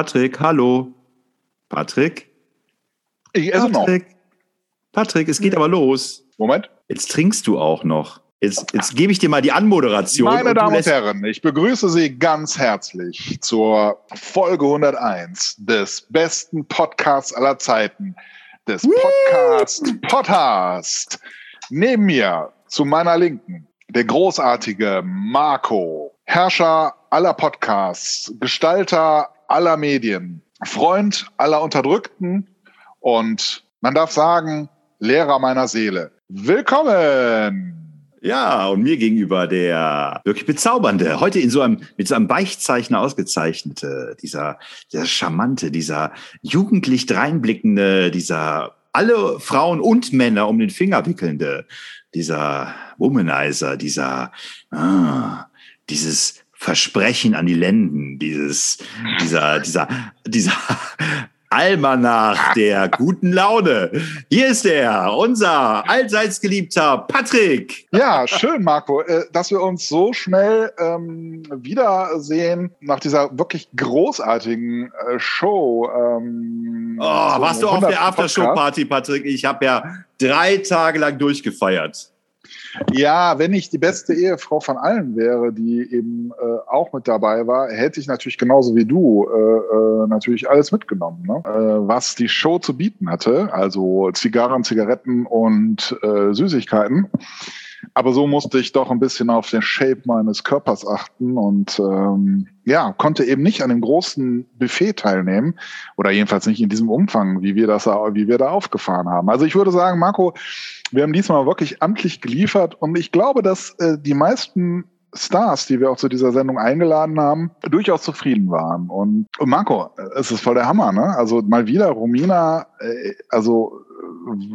Patrick, hallo. Patrick? Ich esse Patrick. noch. Patrick, es geht aber los. Moment. Jetzt trinkst du auch noch. Jetzt, jetzt gebe ich dir mal die Anmoderation. Meine Damen und Herren, ich begrüße Sie ganz herzlich zur Folge 101 des besten Podcasts aller Zeiten, des Podcast Podcast. Neben mir, zu meiner Linken, der großartige Marco, Herrscher aller Podcasts, Gestalter aller Medien, Freund aller Unterdrückten und man darf sagen, Lehrer meiner Seele. Willkommen! Ja, und mir gegenüber der wirklich bezaubernde, heute in so einem, mit so einem Beichtzeichner ausgezeichnete, dieser, dieser charmante, dieser jugendlich dreinblickende, dieser alle Frauen und Männer um den Finger wickelnde, dieser Womanizer, dieser, ah, dieses Versprechen an die Lenden, dieses, dieser, dieser, dieser Almanach der guten Laune. Hier ist er, unser allseits geliebter Patrick. Ja, schön, Marco, äh, dass wir uns so schnell ähm, wiedersehen nach dieser wirklich großartigen äh, Show. Ähm, oh, warst du auf der Aftershow-Party, Patrick? Ich habe ja drei Tage lang durchgefeiert. Ja, wenn ich die beste Ehefrau von allen wäre, die eben äh, auch mit dabei war, hätte ich natürlich genauso wie du äh, äh, natürlich alles mitgenommen, ne? äh, was die Show zu bieten hatte, also Zigarren, Zigaretten und äh, Süßigkeiten. Aber so musste ich doch ein bisschen auf den Shape meines Körpers achten und ähm, ja, konnte eben nicht an dem großen Buffet teilnehmen oder jedenfalls nicht in diesem Umfang, wie wir das, wie wir da aufgefahren haben. Also ich würde sagen, Marco, wir haben diesmal wirklich amtlich geliefert und ich glaube, dass äh, die meisten Stars, die wir auch zu dieser Sendung eingeladen haben, durchaus zufrieden waren. Und, und Marco, es ist voll der Hammer, ne? Also mal wieder Romina, äh, also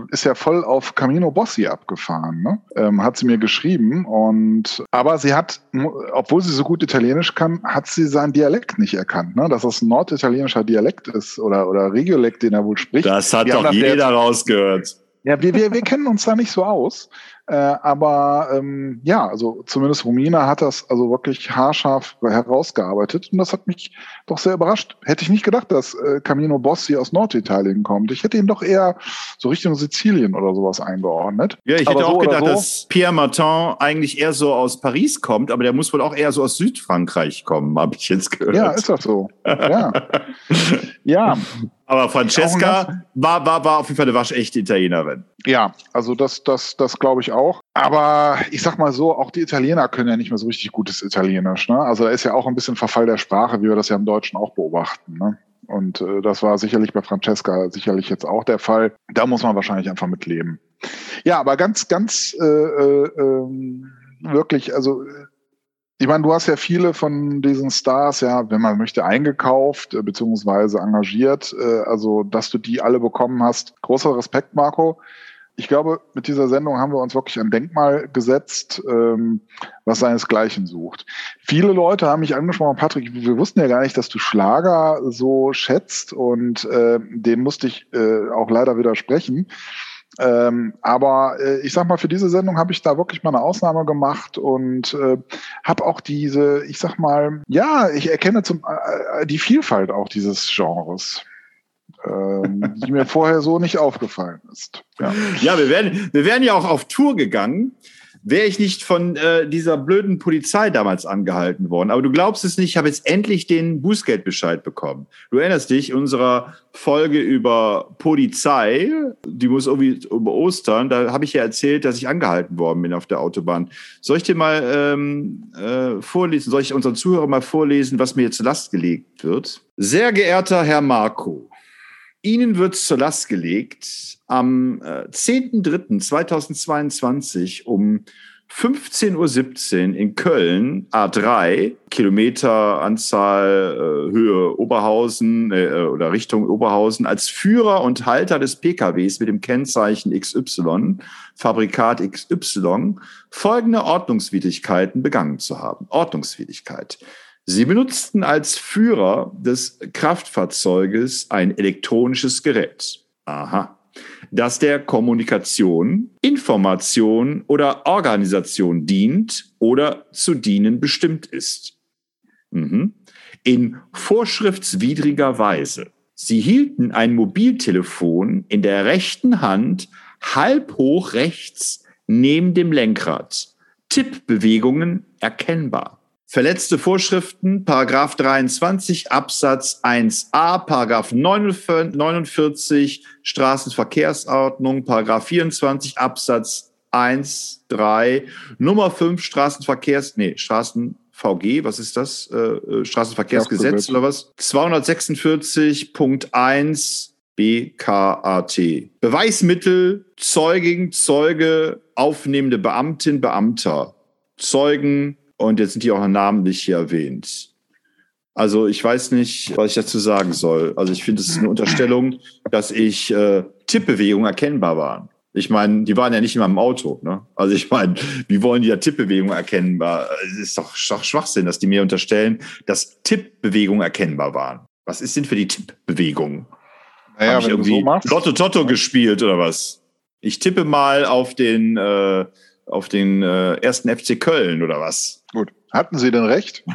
ist ja voll auf Camino Bossi abgefahren, ne? Ähm, hat sie mir geschrieben. Und aber sie hat, obwohl sie so gut Italienisch kann, hat sie seinen Dialekt nicht erkannt, ne? Dass das ein norditalienischer Dialekt ist oder, oder Regiolekt, den er wohl spricht. Das hat doch jeder rausgehört. Ja, wir, wir, wir kennen uns da nicht so aus. Äh, aber ähm, ja, also zumindest Romina hat das also wirklich haarscharf herausgearbeitet und das hat mich doch sehr überrascht. Hätte ich nicht gedacht, dass äh, Camino Bossi aus Norditalien kommt. Ich hätte ihn doch eher so Richtung Sizilien oder sowas eingeordnet. Ja, ich hätte aber auch so gedacht, so, dass Pierre Martin eigentlich eher so aus Paris kommt, aber der muss wohl auch eher so aus Südfrankreich kommen, habe ich jetzt gehört. Ja, ist das so. Ja. ja. Aber Francesca war, war, war auf jeden Fall eine waschechte Italienerin. Ja, also das, das, das glaube ich auch. Aber ich sag mal so, auch die Italiener können ja nicht mehr so richtig gutes Italienisch. Ne? Also da ist ja auch ein bisschen Verfall der Sprache, wie wir das ja im Deutschen auch beobachten. Ne? Und äh, das war sicherlich bei Francesca sicherlich jetzt auch der Fall. Da muss man wahrscheinlich einfach mit leben. Ja, aber ganz, ganz äh, äh, ähm, wirklich, also ich meine, du hast ja viele von diesen Stars, ja, wenn man möchte, eingekauft äh, beziehungsweise engagiert. Äh, also, dass du die alle bekommen hast. Großer Respekt, Marco. Ich glaube, mit dieser Sendung haben wir uns wirklich ein Denkmal gesetzt, ähm, was seinesgleichen sucht. Viele Leute haben mich angesprochen, Patrick, wir wussten ja gar nicht, dass du Schlager so schätzt und äh, den musste ich äh, auch leider widersprechen. Ähm, aber äh, ich sag mal, für diese Sendung habe ich da wirklich mal eine Ausnahme gemacht und äh, habe auch diese, ich sag mal, ja, ich erkenne zum, äh, äh die Vielfalt auch dieses Genres. Ähm, die mir vorher so nicht aufgefallen ist. Ja, ja wir, werden, wir werden ja auch auf Tour gegangen wäre ich nicht von äh, dieser blöden Polizei damals angehalten worden. Aber du glaubst es nicht, ich habe jetzt endlich den Bußgeldbescheid bekommen. Du erinnerst dich, unserer Folge über Polizei, die muss irgendwie über Ostern, da habe ich ja erzählt, dass ich angehalten worden bin auf der Autobahn. Soll ich dir mal ähm, äh, vorlesen, soll ich unseren Zuhörern mal vorlesen, was mir jetzt zur Last gelegt wird? Sehr geehrter Herr Marco, Ihnen wird zur Last gelegt, am äh, 10.03.2022 um 15.17 Uhr in Köln, A3, Kilometeranzahl, äh, Höhe Oberhausen äh, oder Richtung Oberhausen, als Führer und Halter des PKWs mit dem Kennzeichen XY, Fabrikat XY, folgende Ordnungswidrigkeiten begangen zu haben. Ordnungswidrigkeit. Sie benutzten als Führer des Kraftfahrzeuges ein elektronisches Gerät. Aha. Das der Kommunikation, Information oder Organisation dient oder zu dienen bestimmt ist. Mhm. in vorschriftswidriger Weise. Sie hielten ein Mobiltelefon in der rechten Hand halb hoch rechts neben dem Lenkrad. Tippbewegungen erkennbar. Verletzte Vorschriften, Paragraph 23 Absatz 1a, Paragraph 49 Straßenverkehrsordnung, Paragraph 24 Absatz 1, 3, Nummer 5 Straßenverkehrs, nee, Straßen VG, was ist das? Äh, äh Straßenverkehrsgesetz oder was? 246.1 BKAT. Beweismittel, Zeugin, Zeuge, aufnehmende Beamtin, Beamter, Zeugen und jetzt sind die auch namentlich hier erwähnt. Also ich weiß nicht, was ich dazu sagen soll. Also ich finde, es ist eine Unterstellung, dass ich äh, Tippbewegungen erkennbar waren. Ich meine, die waren ja nicht in meinem Auto. Ne? Also ich meine, wie wollen die ja Tippbewegungen erkennbar? Es ist doch, Schwachsinn, dass die mir unterstellen, dass Tippbewegungen erkennbar waren. Was ist denn für die Tippbewegungen? Naja, Hab ich irgendwie so Lotto Totto gespielt oder was? Ich tippe mal auf den, äh, auf den äh, ersten FC Köln oder was? Gut. Hatten Sie denn recht?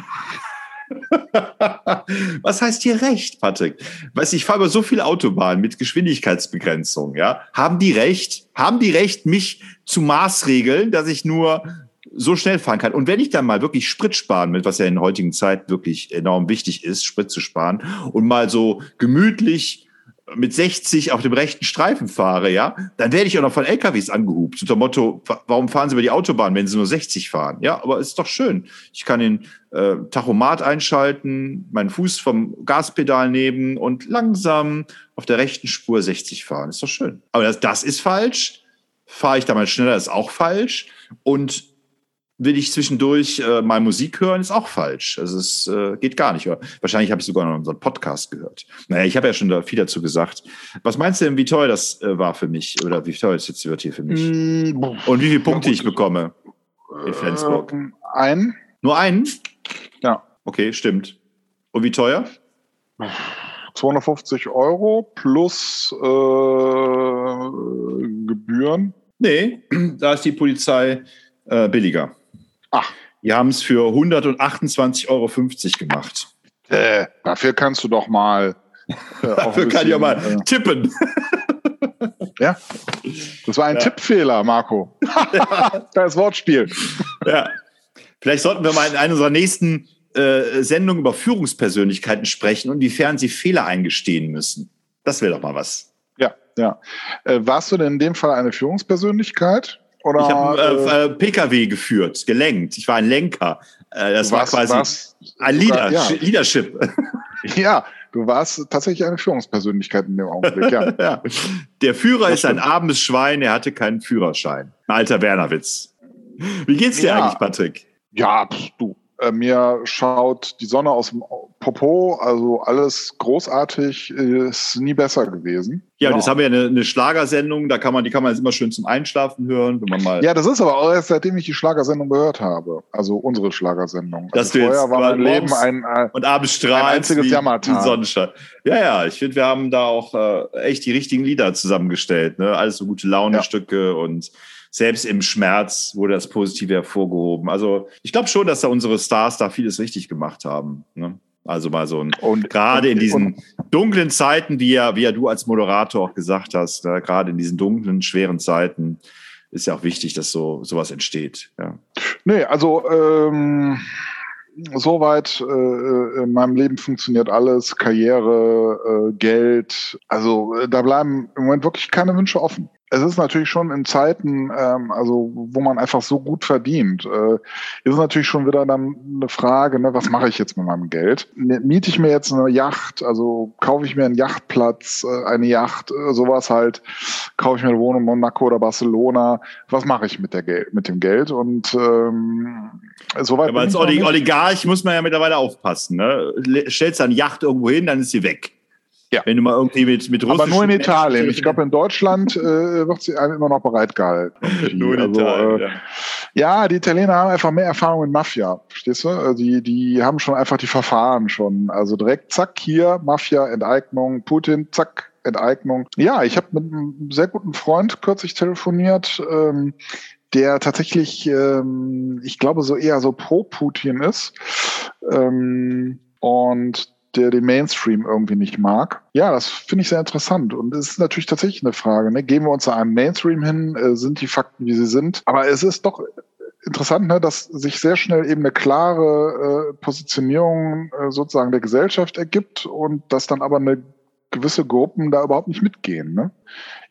Was heißt hier recht, Patrick? Weiß ich fahre über so viele Autobahnen mit Geschwindigkeitsbegrenzung, ja? Haben die recht? Haben die recht, mich zu maßregeln, dass ich nur so schnell fahren kann? Und wenn ich dann mal wirklich Sprit sparen will, was ja in heutigen Zeit wirklich enorm wichtig ist, Sprit zu sparen und mal so gemütlich mit 60 auf dem rechten Streifen fahre, ja, dann werde ich auch noch von LKWs angehupt. Unter Motto, warum fahren Sie über die Autobahn, wenn Sie nur 60 fahren? Ja, aber ist doch schön. Ich kann den äh, Tachomat einschalten, meinen Fuß vom Gaspedal nehmen und langsam auf der rechten Spur 60 fahren. Ist doch schön. Aber das, das ist falsch. Fahre ich da mal schneller, ist auch falsch. Und will ich zwischendurch äh, mal Musik hören, ist auch falsch. Also es äh, geht gar nicht. Wahrscheinlich habe ich sogar noch unseren Podcast gehört. Naja, ich habe ja schon da viel dazu gesagt. Was meinst du denn, wie toll das äh, war für mich? Oder wie toll es jetzt wird hier für mich? Mm, Und wie viele Punkte ich bekomme in Flensburg? Ähm, einen. Nur einen? Ja. Okay, stimmt. Und wie teuer? 250 Euro plus äh, Gebühren. Nee, da ist die Polizei äh, billiger. Ach. Die haben es für 128,50 Euro gemacht. Äh, dafür kannst du doch mal. Äh, dafür bisschen, kann ich auch mal äh, tippen. ja, das war ein ja. Tippfehler, Marco. das Wortspiel. Ja. Vielleicht sollten wir mal in einer unserer nächsten äh, Sendungen über Führungspersönlichkeiten sprechen und inwiefern sie Fehler eingestehen müssen. Das wäre doch mal was. Ja, ja. Äh, warst du denn in dem Fall eine Führungspersönlichkeit? Oder, ich habe äh, äh, PKW geführt, gelenkt. Ich war ein Lenker. Äh, das war quasi warst, ein Leader, ja. Leadership. Ja, du warst tatsächlich eine Führungspersönlichkeit in dem Augenblick, ja. ja. Der Führer das ist stimmt. ein armes Schwein, er hatte keinen Führerschein. alter Wernerwitz. Wie geht's dir ja. eigentlich, Patrick? Ja, du, äh, mir schaut die Sonne aus dem Popo, also alles großartig, ist nie besser gewesen. Ja, und jetzt haben wir eine, eine Schlagersendung, da kann man, die kann man jetzt immer schön zum Einschlafen hören, wenn man mal. Ja, das ist aber auch erst seitdem ich die Schlagersendung gehört habe. Also unsere Schlagersendung. Das also vorher war mein Leben ein, ein, und abends strahlt ein einziges Jammertal. Sonnenschein. Ja, ja, ich finde, wir haben da auch äh, echt die richtigen Lieder zusammengestellt. Ne? Alles so gute Laune-Stücke ja. und selbst im Schmerz wurde das Positive hervorgehoben. Also ich glaube schon, dass da unsere Stars da vieles richtig gemacht haben. Ne? Also mal so ein, und gerade in diesen dunklen Zeiten, wie ja, wie ja du als Moderator auch gesagt hast, ne? gerade in diesen dunklen, schweren Zeiten ist ja auch wichtig, dass so sowas entsteht. Ja. Nee, also ähm, soweit äh, in meinem Leben funktioniert alles, Karriere, äh, Geld. Also äh, da bleiben im Moment wirklich keine Wünsche offen es ist natürlich schon in Zeiten, ähm, also wo man einfach so gut verdient, äh, ist natürlich schon wieder dann eine Frage, ne, was mache ich jetzt mit meinem Geld? Ne, miete ich mir jetzt eine Yacht, also kaufe ich mir einen Yachtplatz, äh, eine Yacht, äh, sowas halt, kaufe ich mir eine Wohnung in Monaco oder Barcelona, was mache ich mit der Geld, mit dem Geld? Und ähm, soweit. Aber als Oligarch muss man ja mittlerweile aufpassen. Ne? Stellst du eine Yacht irgendwo hin, dann ist sie weg. Ja. Wenn du mal irgendwie mit, mit Aber nur in Italien. Ich glaube, in Deutschland äh, wird sie immer noch bereit gehalten. nur in also, Italien, äh, ja. ja. die Italiener haben einfach mehr Erfahrung in Mafia. Verstehst du? Also die, die haben schon einfach die Verfahren schon. Also direkt, zack, hier, Mafia, Enteignung, Putin, zack, Enteignung. Ja, ich habe mit einem sehr guten Freund kürzlich telefoniert, ähm, der tatsächlich, ähm, ich glaube, so eher so pro Putin ist. Ähm, und der den Mainstream irgendwie nicht mag. Ja, das finde ich sehr interessant. Und es ist natürlich tatsächlich eine Frage. Ne? Gehen wir uns zu einem Mainstream hin? Äh, sind die Fakten, wie sie sind? Aber es ist doch interessant, ne, dass sich sehr schnell eben eine klare äh, Positionierung äh, sozusagen der Gesellschaft ergibt und dass dann aber eine gewisse Gruppen da überhaupt nicht mitgehen. Ne?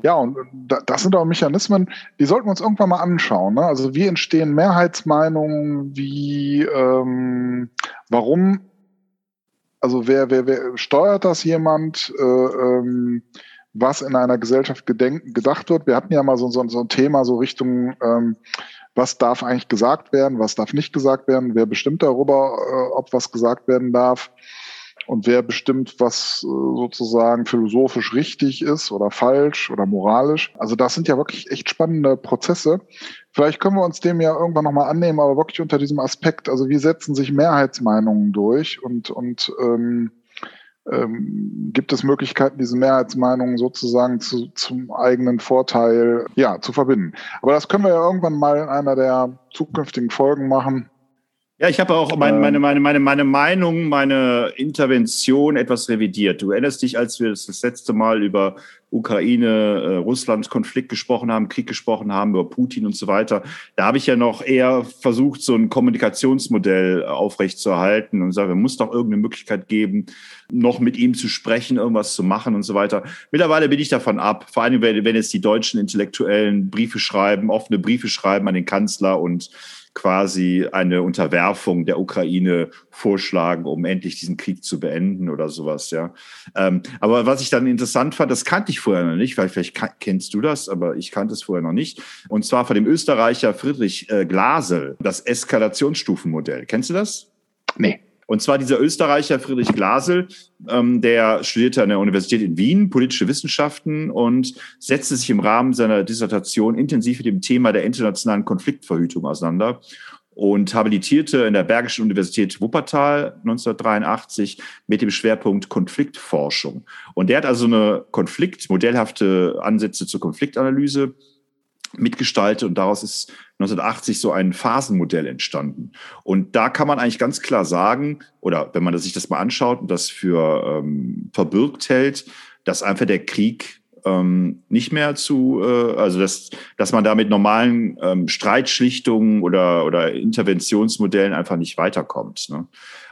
Ja, und da, das sind auch Mechanismen, die sollten wir uns irgendwann mal anschauen. Ne? Also wie entstehen Mehrheitsmeinungen, wie ähm, warum, also wer, wer, wer steuert das jemand, äh, ähm, was in einer Gesellschaft gedenk, gedacht wird. Wir hatten ja mal so, so, so ein Thema so Richtung ähm, was darf eigentlich gesagt werden, was darf nicht gesagt werden, wer bestimmt darüber, äh, ob was gesagt werden darf und wer bestimmt, was äh, sozusagen philosophisch richtig ist oder falsch oder moralisch. Also das sind ja wirklich echt spannende Prozesse. Vielleicht können wir uns dem ja irgendwann nochmal annehmen, aber wirklich unter diesem Aspekt, also wie setzen sich Mehrheitsmeinungen durch und, und ähm, ähm, gibt es Möglichkeiten, diese Mehrheitsmeinungen sozusagen zu, zum eigenen Vorteil ja, zu verbinden. Aber das können wir ja irgendwann mal in einer der zukünftigen Folgen machen. Ja, ich habe auch meine, meine, meine, meine, meine Meinung, meine Intervention etwas revidiert. Du erinnerst dich, als wir das, das letzte Mal über Ukraine-Russland-Konflikt äh, gesprochen haben, Krieg gesprochen haben, über Putin und so weiter. Da habe ich ja noch eher versucht, so ein Kommunikationsmodell aufrechtzuerhalten und sage, es muss doch irgendeine Möglichkeit geben, noch mit ihm zu sprechen, irgendwas zu machen und so weiter. Mittlerweile bin ich davon ab, vor allem wenn, wenn jetzt die deutschen Intellektuellen Briefe schreiben, offene Briefe schreiben an den Kanzler und quasi eine Unterwerfung der Ukraine vorschlagen, um endlich diesen Krieg zu beenden oder sowas, ja. Ähm, aber was ich dann interessant fand, das kannte ich vorher noch nicht, weil vielleicht kennst du das, aber ich kannte es vorher noch nicht. Und zwar von dem Österreicher Friedrich äh, Glasel, das Eskalationsstufenmodell. Kennst du das? Nee. Und zwar dieser Österreicher Friedrich Glasel, ähm, der studierte an der Universität in Wien politische Wissenschaften und setzte sich im Rahmen seiner Dissertation intensiv mit dem Thema der internationalen Konfliktverhütung auseinander und habilitierte in der Bergischen Universität Wuppertal 1983 mit dem Schwerpunkt Konfliktforschung. Und der hat also eine Konflikt, modellhafte Ansätze zur Konfliktanalyse mitgestaltet und daraus ist 1980 so ein Phasenmodell entstanden. Und da kann man eigentlich ganz klar sagen, oder wenn man sich das mal anschaut und das für ähm, verbürgt hält, dass einfach der Krieg ähm, nicht mehr zu, äh, also dass, dass man da mit normalen ähm, Streitschlichtungen oder, oder Interventionsmodellen einfach nicht weiterkommt. Ne?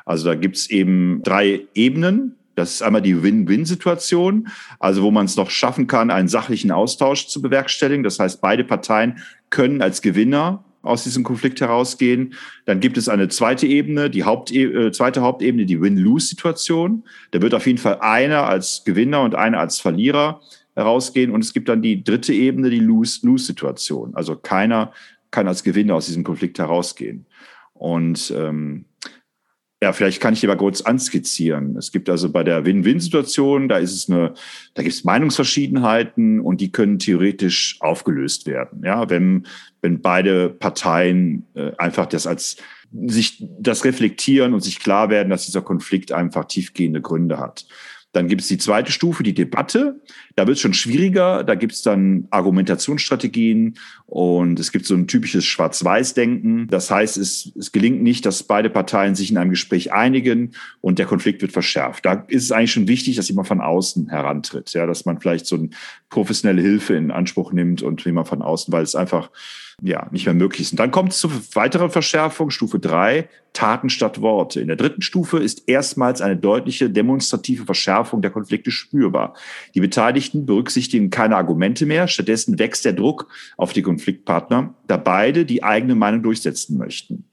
Also da gibt's eben drei Ebenen, das ist einmal die Win-Win-Situation, also wo man es noch schaffen kann, einen sachlichen Austausch zu bewerkstelligen. Das heißt, beide Parteien können als Gewinner aus diesem Konflikt herausgehen. Dann gibt es eine zweite Ebene, die Haupt äh, zweite Hauptebene, die Win-Lose-Situation. Da wird auf jeden Fall einer als Gewinner und einer als Verlierer herausgehen. Und es gibt dann die dritte Ebene, die Lose-Lose-Situation. Also keiner kann als Gewinner aus diesem Konflikt herausgehen. Und ähm, ja, vielleicht kann ich dir mal kurz anskizzieren. Es gibt also bei der Win-Win-Situation, da ist es eine, da gibt es Meinungsverschiedenheiten und die können theoretisch aufgelöst werden. Ja, wenn, wenn beide Parteien äh, einfach das als sich das reflektieren und sich klar werden, dass dieser Konflikt einfach tiefgehende Gründe hat. Dann gibt es die zweite Stufe, die Debatte. Da wird es schon schwieriger. Da gibt es dann Argumentationsstrategien und es gibt so ein typisches Schwarz-Weiß-Denken. Das heißt, es, es gelingt nicht, dass beide Parteien sich in einem Gespräch einigen und der Konflikt wird verschärft. Da ist es eigentlich schon wichtig, dass jemand von außen herantritt. Ja, dass man vielleicht so eine professionelle Hilfe in Anspruch nimmt und jemand von außen, weil es einfach ja, nicht mehr möglich ist. Und dann kommt es zu weiterer Verschärfung, Stufe drei Taten statt Worte. In der dritten Stufe ist erstmals eine deutliche demonstrative Verschärfung der Konflikte spürbar. Die Beteiligten berücksichtigen keine Argumente mehr, stattdessen wächst der Druck auf die Konfliktpartner, da beide die eigene Meinung durchsetzen möchten.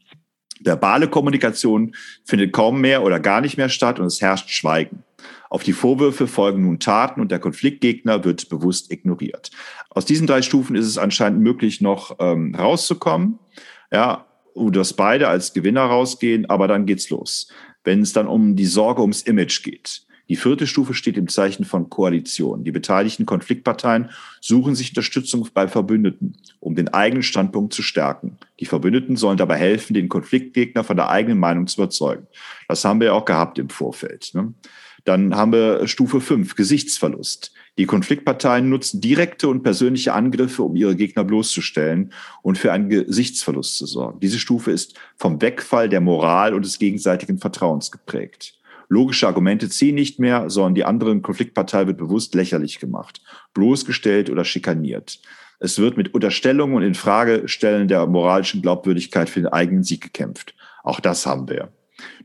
Verbale Kommunikation findet kaum mehr oder gar nicht mehr statt und es herrscht Schweigen. Auf die Vorwürfe folgen nun Taten und der Konfliktgegner wird bewusst ignoriert. Aus diesen drei Stufen ist es anscheinend möglich, noch ähm, rauszukommen. Ja, dass beide als Gewinner rausgehen, aber dann geht's los. Wenn es dann um die Sorge ums Image geht. Die vierte Stufe steht im Zeichen von Koalition. Die beteiligten Konfliktparteien suchen sich Unterstützung bei Verbündeten, um den eigenen Standpunkt zu stärken. Die Verbündeten sollen dabei helfen, den Konfliktgegner von der eigenen Meinung zu überzeugen. Das haben wir ja auch gehabt im Vorfeld. Ne? Dann haben wir Stufe 5, Gesichtsverlust. Die Konfliktparteien nutzen direkte und persönliche Angriffe, um ihre Gegner bloßzustellen und für einen Gesichtsverlust zu sorgen. Diese Stufe ist vom Wegfall der Moral und des gegenseitigen Vertrauens geprägt. Logische Argumente ziehen nicht mehr, sondern die anderen Konfliktpartei wird bewusst lächerlich gemacht, bloßgestellt oder schikaniert. Es wird mit Unterstellungen und Infragestellen der moralischen Glaubwürdigkeit für den eigenen Sieg gekämpft. Auch das haben wir.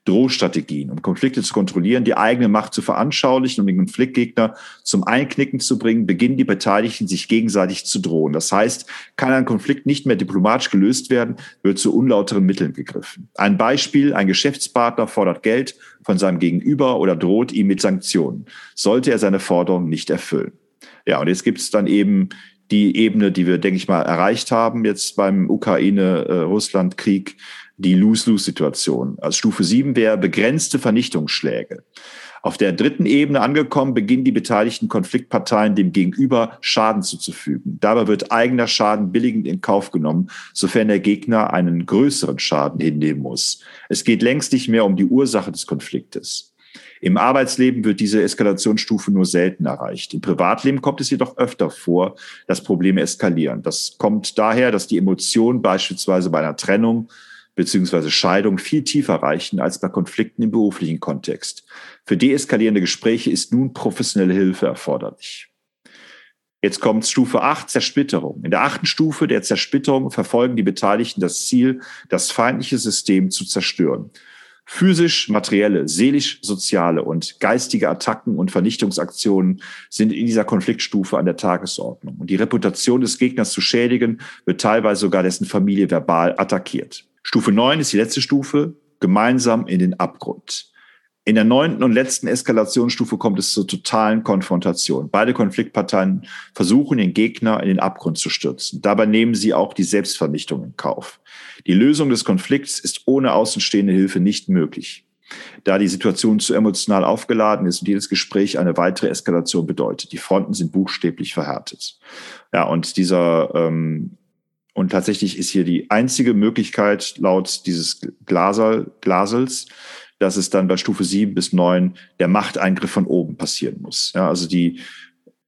Drohstrategien, um Konflikte zu kontrollieren, die eigene Macht zu veranschaulichen, um den Konfliktgegner zum Einknicken zu bringen, beginnen die Beteiligten sich gegenseitig zu drohen. Das heißt, kann ein Konflikt nicht mehr diplomatisch gelöst werden, wird zu unlauteren Mitteln gegriffen. Ein Beispiel, ein Geschäftspartner fordert Geld von seinem Gegenüber oder droht ihm mit Sanktionen, sollte er seine Forderung nicht erfüllen. Ja, und jetzt gibt es dann eben die Ebene, die wir, denke ich mal, erreicht haben jetzt beim Ukraine-Russland-Krieg, die Lose-Lose-Situation. Also Stufe 7 wäre begrenzte Vernichtungsschläge. Auf der dritten Ebene angekommen, beginnen die beteiligten Konfliktparteien dem Gegenüber Schaden zuzufügen. Dabei wird eigener Schaden billigend in Kauf genommen, sofern der Gegner einen größeren Schaden hinnehmen muss. Es geht längst nicht mehr um die Ursache des Konfliktes. Im Arbeitsleben wird diese Eskalationsstufe nur selten erreicht. Im Privatleben kommt es jedoch öfter vor, dass Probleme eskalieren. Das kommt daher, dass die Emotionen beispielsweise bei einer Trennung beziehungsweise Scheidung viel tiefer reichen als bei Konflikten im beruflichen Kontext. Für deeskalierende Gespräche ist nun professionelle Hilfe erforderlich. Jetzt kommt Stufe 8, Zersplitterung. In der achten Stufe der Zersplitterung verfolgen die Beteiligten das Ziel, das feindliche System zu zerstören. Physisch, materielle, seelisch, soziale und geistige Attacken und Vernichtungsaktionen sind in dieser Konfliktstufe an der Tagesordnung. Und die Reputation des Gegners zu schädigen, wird teilweise sogar dessen Familie verbal attackiert. Stufe 9 ist die letzte Stufe, gemeinsam in den Abgrund. In der neunten und letzten Eskalationsstufe kommt es zur totalen Konfrontation. Beide Konfliktparteien versuchen, den Gegner in den Abgrund zu stürzen. Dabei nehmen sie auch die Selbstvernichtung in Kauf. Die Lösung des Konflikts ist ohne außenstehende Hilfe nicht möglich, da die Situation zu emotional aufgeladen ist und jedes Gespräch eine weitere Eskalation bedeutet. Die Fronten sind buchstäblich verhärtet. Ja, und dieser ähm, und tatsächlich ist hier die einzige Möglichkeit laut dieses Glasel, Glasels, dass es dann bei Stufe 7 bis 9 der Machteingriff von oben passieren muss. Ja, also die,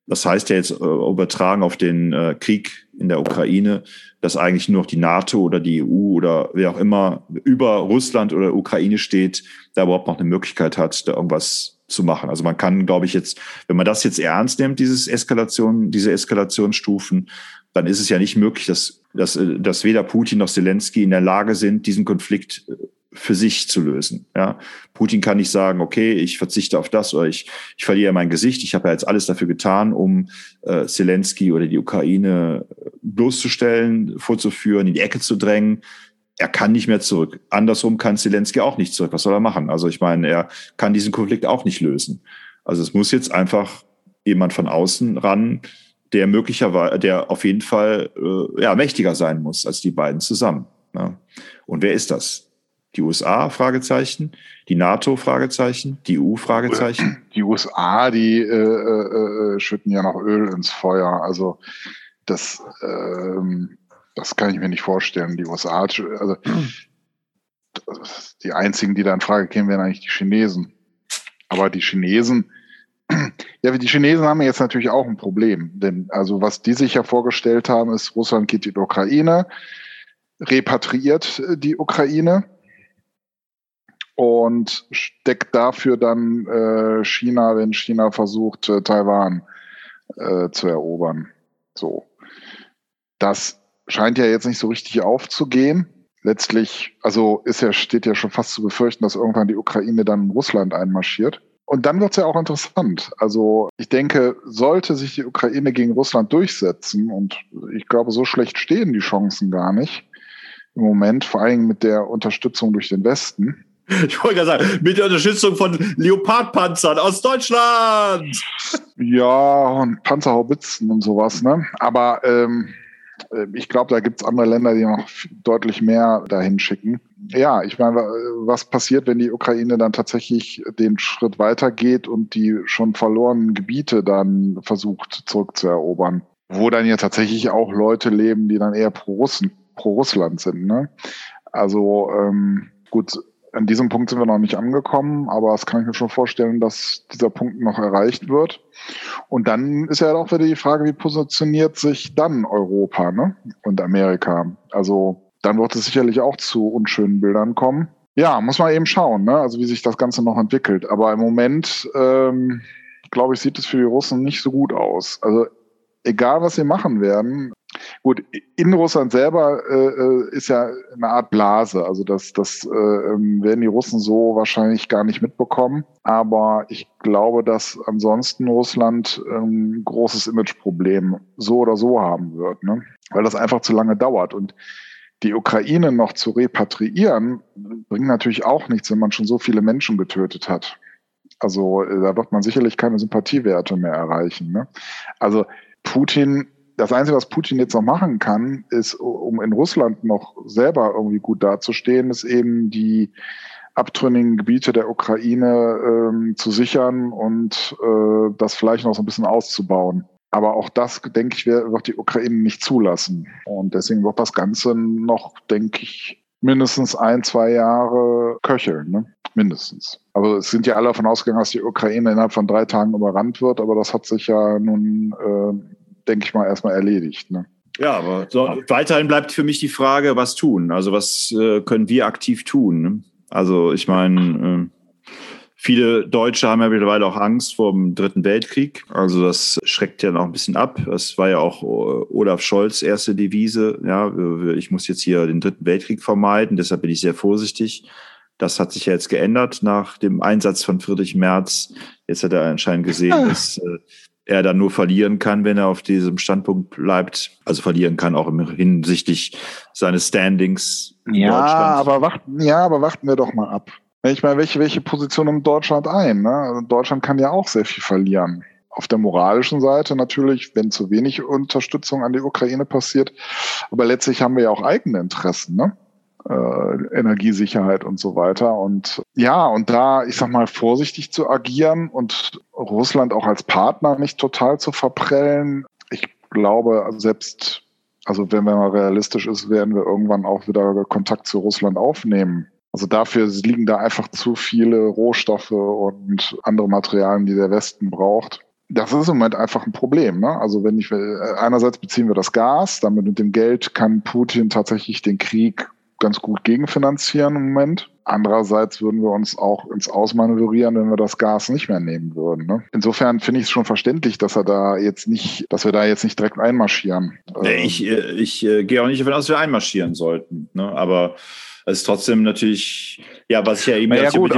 das heißt ja jetzt äh, übertragen auf den äh, Krieg in der Ukraine, dass eigentlich nur noch die NATO oder die EU oder wer auch immer über Russland oder Ukraine steht, da überhaupt noch eine Möglichkeit hat, da irgendwas zu machen. Also man kann, glaube ich, jetzt, wenn man das jetzt ernst nimmt, dieses Eskalation, diese Eskalationsstufen, dann ist es ja nicht möglich, dass, dass, dass weder Putin noch Zelensky in der Lage sind, diesen Konflikt äh, für sich zu lösen. Ja, Putin kann nicht sagen, okay, ich verzichte auf das oder ich, ich verliere mein Gesicht. Ich habe ja jetzt alles dafür getan, um äh, Zelensky oder die Ukraine bloßzustellen, vorzuführen, in die Ecke zu drängen. Er kann nicht mehr zurück. Andersrum kann Zelensky auch nicht zurück. Was soll er machen? Also ich meine, er kann diesen Konflikt auch nicht lösen. Also es muss jetzt einfach jemand von außen ran, der möglicherweise, der auf jeden Fall äh, ja, mächtiger sein muss als die beiden zusammen. Ja. Und wer ist das? Die USA? Fragezeichen. Die NATO? Fragezeichen. Die EU? Fragezeichen. Die USA, die äh, äh, äh, schütten ja noch Öl ins Feuer. Also das, ähm, das kann ich mir nicht vorstellen. Die USA, also die einzigen, die da in Frage kämen, wären eigentlich die Chinesen. Aber die Chinesen, ja, die Chinesen haben jetzt natürlich auch ein Problem. Denn also was die sich ja vorgestellt haben, ist, Russland geht in die Ukraine, repatriiert die Ukraine und steckt dafür dann äh, China, wenn China versucht, äh, Taiwan äh, zu erobern. So. Das scheint ja jetzt nicht so richtig aufzugehen. Letztlich, also ist ja, steht ja schon fast zu befürchten, dass irgendwann die Ukraine dann in Russland einmarschiert. Und dann wird es ja auch interessant. Also ich denke, sollte sich die Ukraine gegen Russland durchsetzen, und ich glaube, so schlecht stehen die Chancen gar nicht im Moment, vor allem mit der Unterstützung durch den Westen. Ich wollte gerade sagen, mit der Unterstützung von Leopardpanzern aus Deutschland. Ja, und Panzerhaubitzen und sowas, ne? Aber ähm, äh, ich glaube, da gibt es andere Länder, die noch deutlich mehr dahin schicken ja, ich meine, was passiert, wenn die Ukraine dann tatsächlich den Schritt weitergeht und die schon verlorenen Gebiete dann versucht zurückzuerobern? Wo dann ja tatsächlich auch Leute leben, die dann eher pro, Russen, pro Russland sind. Ne? Also ähm, gut, an diesem Punkt sind wir noch nicht angekommen, aber es kann ich mir schon vorstellen, dass dieser Punkt noch erreicht wird. Und dann ist ja auch wieder die Frage, wie positioniert sich dann Europa ne? und Amerika? Also dann wird es sicherlich auch zu unschönen Bildern kommen. Ja, muss man eben schauen, ne? also wie sich das Ganze noch entwickelt. Aber im Moment, ähm, glaube ich, sieht es für die Russen nicht so gut aus. Also egal, was sie machen werden, Gut, in Russland selber äh, ist ja eine Art Blase. Also das, das äh, ähm, werden die Russen so wahrscheinlich gar nicht mitbekommen. Aber ich glaube, dass ansonsten Russland ein ähm, großes Imageproblem so oder so haben wird, ne? weil das einfach zu lange dauert. Und die Ukraine noch zu repatriieren, bringt natürlich auch nichts, wenn man schon so viele Menschen getötet hat. Also äh, da wird man sicherlich keine Sympathiewerte mehr erreichen. Ne? Also Putin das Einzige, was Putin jetzt noch machen kann, ist, um in Russland noch selber irgendwie gut dazustehen, ist eben die abtrünnigen Gebiete der Ukraine ähm, zu sichern und äh, das vielleicht noch so ein bisschen auszubauen. Aber auch das, denke ich, wird die Ukraine nicht zulassen. Und deswegen wird das Ganze noch, denke ich, mindestens ein, zwei Jahre köcheln. Ne? Mindestens. Also es sind ja alle davon ausgegangen, dass die Ukraine innerhalb von drei Tagen überrannt wird, aber das hat sich ja nun äh, denke ich mal, erstmal erledigt. Ne? Ja, aber so, weiterhin bleibt für mich die Frage, was tun? Also was äh, können wir aktiv tun? Ne? Also ich meine, äh, viele Deutsche haben ja mittlerweile auch Angst vor dem Dritten Weltkrieg. Also das schreckt ja noch ein bisschen ab. Das war ja auch äh, Olaf Scholz erste Devise. Ja, ich muss jetzt hier den Dritten Weltkrieg vermeiden. Deshalb bin ich sehr vorsichtig. Das hat sich ja jetzt geändert nach dem Einsatz von Friedrich Merz. Jetzt hat er anscheinend gesehen, ah. dass äh, er dann nur verlieren kann, wenn er auf diesem Standpunkt bleibt. Also verlieren kann auch hinsichtlich seines Standings. Ja, aber warten, ja, aber warten wir doch mal ab. Ich meine, welche, welche Position nimmt Deutschland ein? Ne? Also Deutschland kann ja auch sehr viel verlieren. Auf der moralischen Seite natürlich, wenn zu wenig Unterstützung an die Ukraine passiert. Aber letztlich haben wir ja auch eigene Interessen. Ne? Äh, Energiesicherheit und so weiter. Und ja, und da, ich sag mal, vorsichtig zu agieren und Russland auch als Partner nicht total zu verprellen. Ich glaube, selbst, also wenn man mal realistisch ist, werden wir irgendwann auch wieder Kontakt zu Russland aufnehmen. Also dafür liegen da einfach zu viele Rohstoffe und andere Materialien, die der Westen braucht. Das ist im Moment einfach ein Problem. Ne? Also wenn ich einerseits beziehen wir das Gas, damit mit dem Geld kann Putin tatsächlich den Krieg ganz gut gegenfinanzieren im Moment. Andererseits würden wir uns auch ins Ausmanövrieren, wenn wir das Gas nicht mehr nehmen würden. Ne? Insofern finde ich es schon verständlich, dass er da jetzt nicht, dass wir da jetzt nicht direkt einmarschieren. Ich äh, ich äh, gehe auch nicht davon aus, dass wir einmarschieren sollten. Ne? Aber es ist trotzdem natürlich, ja, was ich ja eben, ja, gut,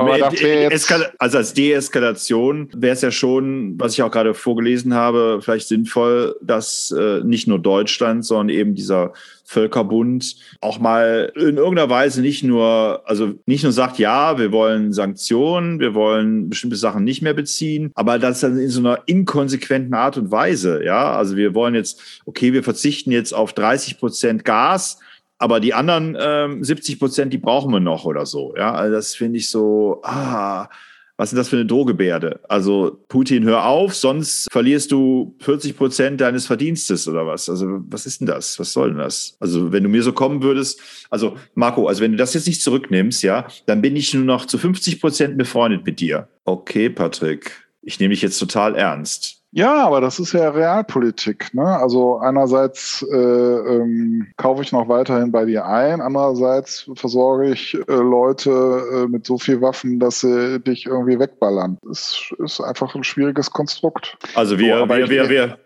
also als Deeskalation wäre es ja schon, was ich auch gerade vorgelesen habe, vielleicht sinnvoll, dass äh, nicht nur Deutschland, sondern eben dieser Völkerbund auch mal in irgendeiner Weise nicht nur, also nicht nur sagt, ja, wir wollen Sanktionen, wir wollen bestimmte Sachen nicht mehr beziehen, aber das dann in so einer inkonsequenten Art und Weise, ja, also wir wollen jetzt, okay, wir verzichten jetzt auf 30 Prozent Gas, aber die anderen ähm, 70 Prozent, die brauchen wir noch oder so. Ja, also das finde ich so, ah, was ist das für eine Drohgebärde? Also Putin, hör auf, sonst verlierst du 40 Prozent deines Verdienstes oder was? Also was ist denn das? Was soll denn das? Also wenn du mir so kommen würdest, also Marco, also wenn du das jetzt nicht zurücknimmst, ja, dann bin ich nur noch zu 50 Prozent befreundet mit dir. Okay, Patrick, ich nehme dich jetzt total ernst. Ja, aber das ist ja Realpolitik. Ne? Also einerseits äh, ähm, kaufe ich noch weiterhin bei dir ein, andererseits versorge ich äh, Leute äh, mit so viel Waffen, dass sie dich irgendwie wegballern. Das ist einfach ein schwieriges Konstrukt. Also wir, so, wir, wir, wir,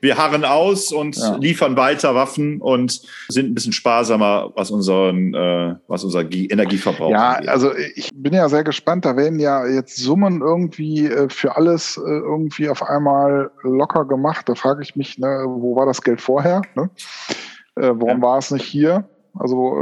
wir harren aus und ja. liefern weiter Waffen und sind ein bisschen sparsamer, was unseren, äh, was unser Energieverbrauch Ja, angeht. also ich bin ja sehr gespannt. Da werden ja jetzt Summen irgendwie äh, für alles äh, irgendwie auf einmal locker gemacht. Da frage ich mich, ne, wo war das Geld vorher? Ne? Äh, warum ja. war es nicht hier? Also äh,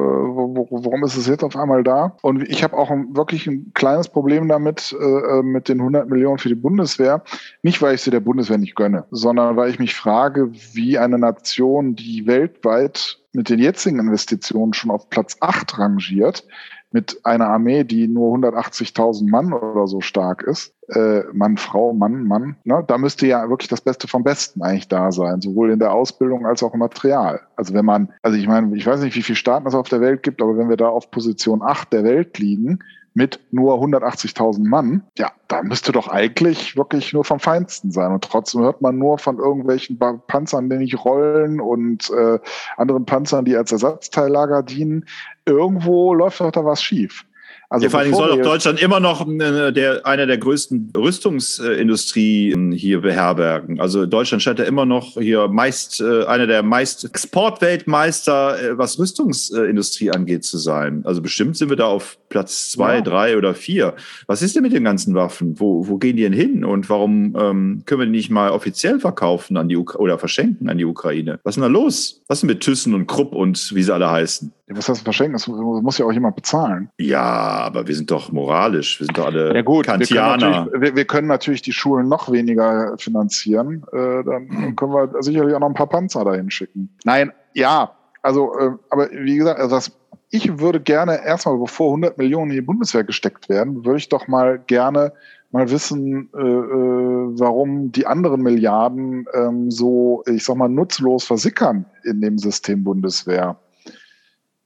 warum ist es jetzt auf einmal da? Und ich habe auch ein, wirklich ein kleines Problem damit, äh, äh mit den 100 Millionen für die Bundeswehr. Nicht, weil ich sie der Bundeswehr nicht gönne, sondern weil ich mich frage, wie eine Nation, die weltweit mit den jetzigen Investitionen schon auf Platz 8 rangiert, mit einer Armee, die nur 180.000 Mann oder so stark ist, äh, Mann, Frau, Mann, Mann, ne, da müsste ja wirklich das Beste vom Besten eigentlich da sein, sowohl in der Ausbildung als auch im Material. Also wenn man, also ich meine, ich weiß nicht, wie viele Staaten es auf der Welt gibt, aber wenn wir da auf Position 8 der Welt liegen, mit nur 180.000 Mann, ja, da müsste doch eigentlich wirklich nur vom Feinsten sein. Und trotzdem hört man nur von irgendwelchen Panzern, die nicht rollen und äh, anderen Panzern, die als Ersatzteillager dienen. Irgendwo läuft doch da was schief. Also ja, vor allem soll doch Deutschland immer noch äh, der, einer der größten Rüstungsindustrien hier beherbergen. Also Deutschland scheint ja immer noch hier meist äh, einer der meist Exportweltmeister, äh, was Rüstungsindustrie angeht, zu sein. Also bestimmt sind wir da auf Platz zwei, ja. drei oder vier. Was ist denn mit den ganzen Waffen? Wo, wo gehen die denn hin? Und warum ähm, können wir die nicht mal offiziell verkaufen an die Uk oder verschenken an die Ukraine? Was ist denn da los? Was ist denn mit Thyssen und Krupp und wie sie alle heißen? Ja, was heißt verschenken? Das muss ja auch jemand bezahlen. Ja, aber wir sind doch moralisch. Wir sind doch alle ja gut, Kantianer. Wir können, wir, wir können natürlich die Schulen noch weniger finanzieren. Äh, dann können wir sicherlich auch noch ein paar Panzer dahin schicken. Nein, ja, also, äh, aber wie gesagt, also das, ich würde gerne erstmal, bevor 100 Millionen in die Bundeswehr gesteckt werden, würde ich doch mal gerne mal wissen, äh, äh, warum die anderen Milliarden ähm, so, ich sag mal, nutzlos versickern in dem System Bundeswehr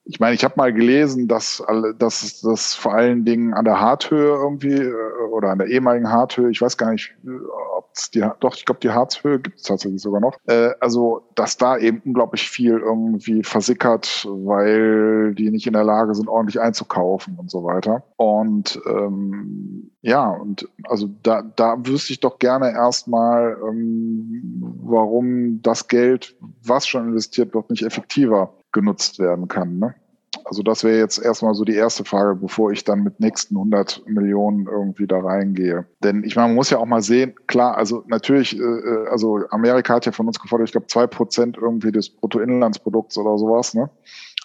ich meine, ich habe mal gelesen, dass, dass das vor allen Dingen an der Harthöhe irgendwie äh, oder an der ehemaligen Harthöhe, ich weiß gar nicht, ob es die, doch, ich glaube, die Harzhöhe gibt es tatsächlich sogar noch. Äh, also, dass da eben unglaublich viel irgendwie versickert, weil die nicht in der Lage sind, ordentlich einzukaufen und so weiter. Und ähm, ja, und also da, da wüsste ich doch gerne erstmal, ähm, warum das Geld, was schon investiert wird, nicht effektiver genutzt werden kann. Ne? Also das wäre jetzt erstmal so die erste Frage, bevor ich dann mit nächsten 100 Millionen irgendwie da reingehe. Denn ich meine, man muss ja auch mal sehen, klar, also natürlich, äh, äh also Amerika hat ja von uns gefordert, ich glaube zwei Prozent irgendwie des Bruttoinlandsprodukts oder sowas, ne?